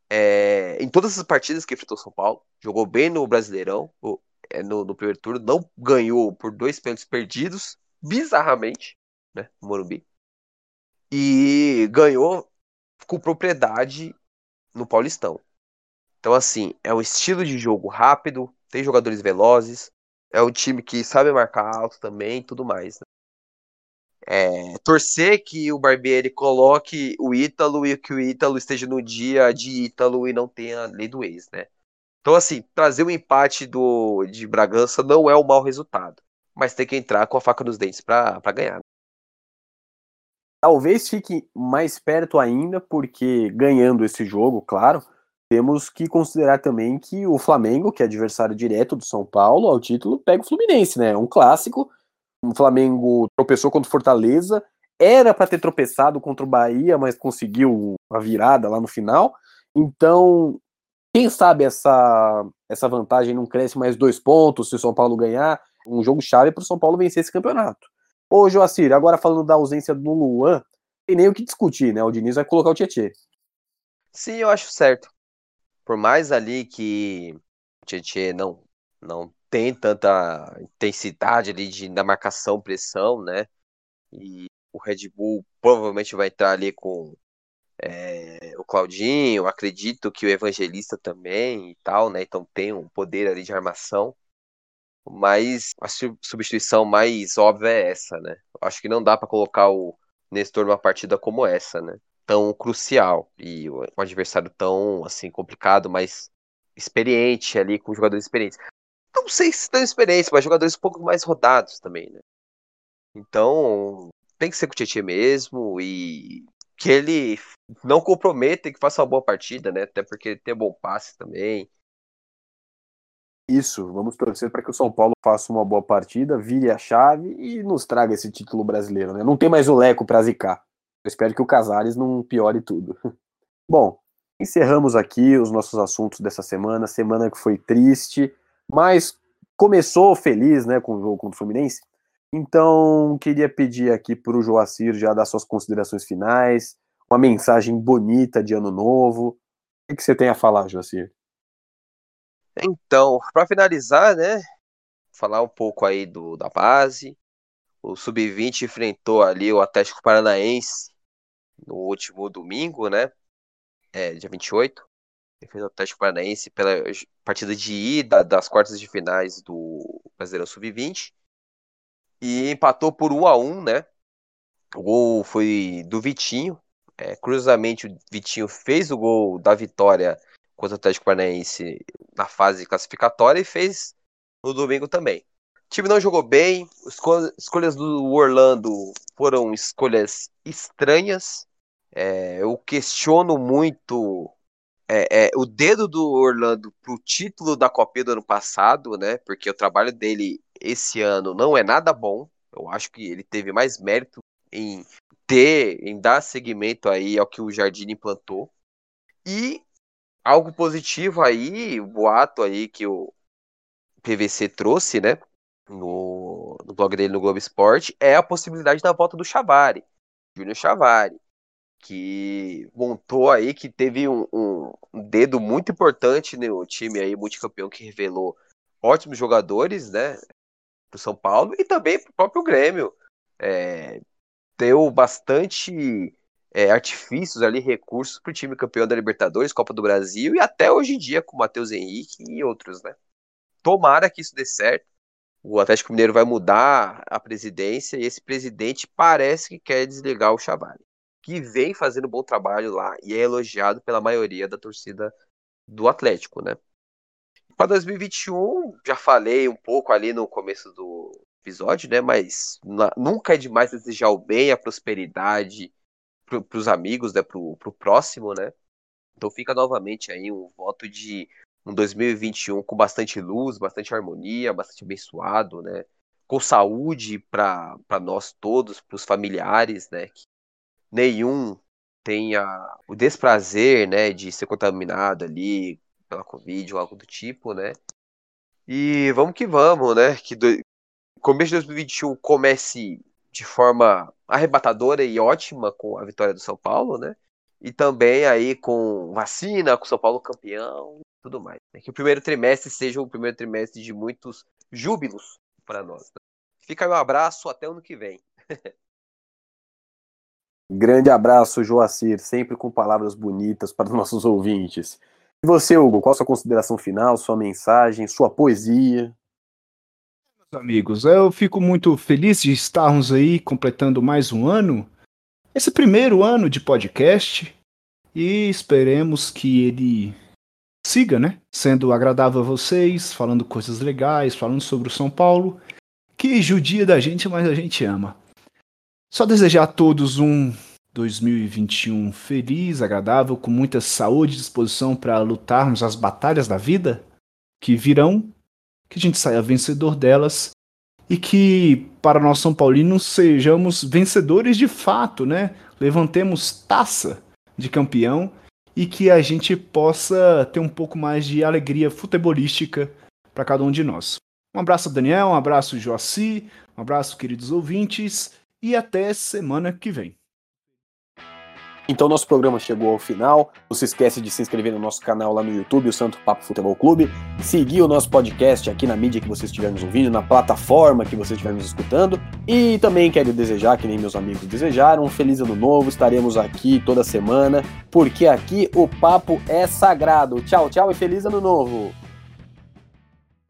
É, em todas as partidas que enfrentou o São Paulo, jogou bem no Brasileirão, é, no, no, primeiro turno, não ganhou por dois pênaltis perdidos, bizarramente, né? No Morumbi. E ganhou com propriedade no Paulistão. Então, assim, é um estilo de jogo rápido, tem jogadores velozes, é um time que sabe marcar alto também e tudo mais. Né? É, torcer que o Barbieri coloque o Ítalo e que o Ítalo esteja no dia de Ítalo e não tenha lei do ex, né? Então, assim, trazer o um empate do, de Bragança não é um mau resultado, mas tem que entrar com a faca nos dentes para ganhar. Talvez fique mais perto ainda, porque ganhando esse jogo, claro, temos que considerar também que o Flamengo, que é adversário direto do São Paulo ao título, pega o Fluminense, né? É um clássico. O Flamengo tropeçou contra o Fortaleza, era para ter tropeçado contra o Bahia, mas conseguiu a virada lá no final. Então, quem sabe essa, essa vantagem não cresce mais dois pontos se o São Paulo ganhar? Um jogo chave para o São Paulo vencer esse campeonato. Ô, Joacir, agora falando da ausência do Luan, tem nem o que discutir, né? O Diniz vai colocar o Tietchan. Sim, eu acho certo. Por mais ali que o Tietchan não, não tem tanta intensidade ali de, na marcação, pressão, né? E o Red Bull provavelmente vai entrar ali com é, o Claudinho, acredito que o Evangelista também e tal, né? Então tem um poder ali de armação. Mas a substituição mais óbvia é essa, né? Acho que não dá para colocar o Nestor numa partida como essa, né? tão crucial e um adversário tão assim complicado, mas experiente ali com jogadores experientes. Não sei se tão experientes, mas jogadores um pouco mais rodados também, né? Então, tem que ser com o Tietchan mesmo e que ele não comprometa e que faça uma boa partida, né? Até porque ele tem bom passe também. Isso, vamos torcer para que o São Paulo faça uma boa partida, vire a chave e nos traga esse título brasileiro, né? Não tem mais o Leco para zicar. Eu espero que o Casares não piore tudo. Bom, encerramos aqui os nossos assuntos dessa semana, semana que foi triste, mas começou feliz, né, com o jogo contra o Fluminense. Então, queria pedir aqui para o Joacir já dar suas considerações finais, uma mensagem bonita de ano novo. O que você tem a falar, Joacir? Então, para finalizar, né, falar um pouco aí do da base. O Sub-20 enfrentou ali o Atlético Paranaense no último domingo, né? É, dia 28. Ele fez o Atlético Paranaense pela partida de ida das quartas de finais do Brasileirão Sub-20. E empatou por 1 a 1 né? O gol foi do Vitinho. É, curiosamente, o Vitinho fez o gol da vitória contra o Atlético Paranaense na fase classificatória e fez no domingo também. O time não jogou bem, escol escolhas do Orlando foram escolhas estranhas. É, eu questiono muito é, é, o dedo do Orlando pro título da Copa do ano passado, né? Porque o trabalho dele esse ano não é nada bom. Eu acho que ele teve mais mérito em ter, em dar seguimento aí ao que o Jardim implantou. E algo positivo aí, o boato aí que o PVC trouxe, né? No, no blog dele no Globo Esporte, é a possibilidade da volta do Chavari, Júnior Chavari, que montou aí, que teve um, um, um dedo muito importante no time aí, multicampeão, que revelou ótimos jogadores, né? Pro São Paulo e também pro próprio Grêmio. É, deu bastante é, artifícios ali, recursos para o time campeão da Libertadores, Copa do Brasil e até hoje em dia com o Matheus Henrique e outros, né? Tomara que isso dê certo. O Atlético Mineiro vai mudar a presidência e esse presidente parece que quer desligar o Chavali, que vem fazendo um bom trabalho lá e é elogiado pela maioria da torcida do Atlético, né? Para 2021, já falei um pouco ali no começo do episódio, né? Mas nunca é demais desejar o bem, a prosperidade para os amigos, né? Para o próximo, né? Então fica novamente aí um voto de um 2021 com bastante luz, bastante harmonia, bastante abençoado, né? Com saúde para nós todos, para os familiares, né? Que nenhum tenha o desprazer, né, de ser contaminado ali pela Covid ou algo do tipo, né? E vamos que vamos, né? Que do... começo de 2021 comece de forma arrebatadora e ótima com a vitória do São Paulo, né? E também aí com vacina, com o São Paulo campeão tudo mais. Né? Que o primeiro trimestre seja o primeiro trimestre de muitos júbilos para nós. Né? Fica aí um abraço, até ano que vem. Grande abraço, Joacir, sempre com palavras bonitas para os nossos ouvintes. E você, Hugo, qual a sua consideração final, sua mensagem, sua poesia? Meus amigos, eu fico muito feliz de estarmos aí completando mais um ano, esse primeiro ano de podcast, e esperemos que ele siga, né? Sendo agradável a vocês, falando coisas legais, falando sobre o São Paulo, que judia da gente, mas a gente ama. Só desejar a todos um 2021 feliz, agradável, com muita saúde e disposição para lutarmos as batalhas da vida que virão, que a gente saia vencedor delas e que, para nós São Paulinos, sejamos vencedores de fato, né? Levantemos taça de campeão e que a gente possa ter um pouco mais de alegria futebolística para cada um de nós. Um abraço, Daniel, um abraço, Joaci, um abraço, queridos ouvintes, e até semana que vem. Então nosso programa chegou ao final. Não se esquece de se inscrever no nosso canal lá no YouTube, o Santo Papo Futebol Clube. Seguir o nosso podcast aqui na mídia que você estiver nos ouvindo, na plataforma que você estiver nos escutando. E também quero desejar, que nem meus amigos desejaram, um feliz ano novo. Estaremos aqui toda semana, porque aqui o papo é sagrado. Tchau, tchau e feliz ano novo!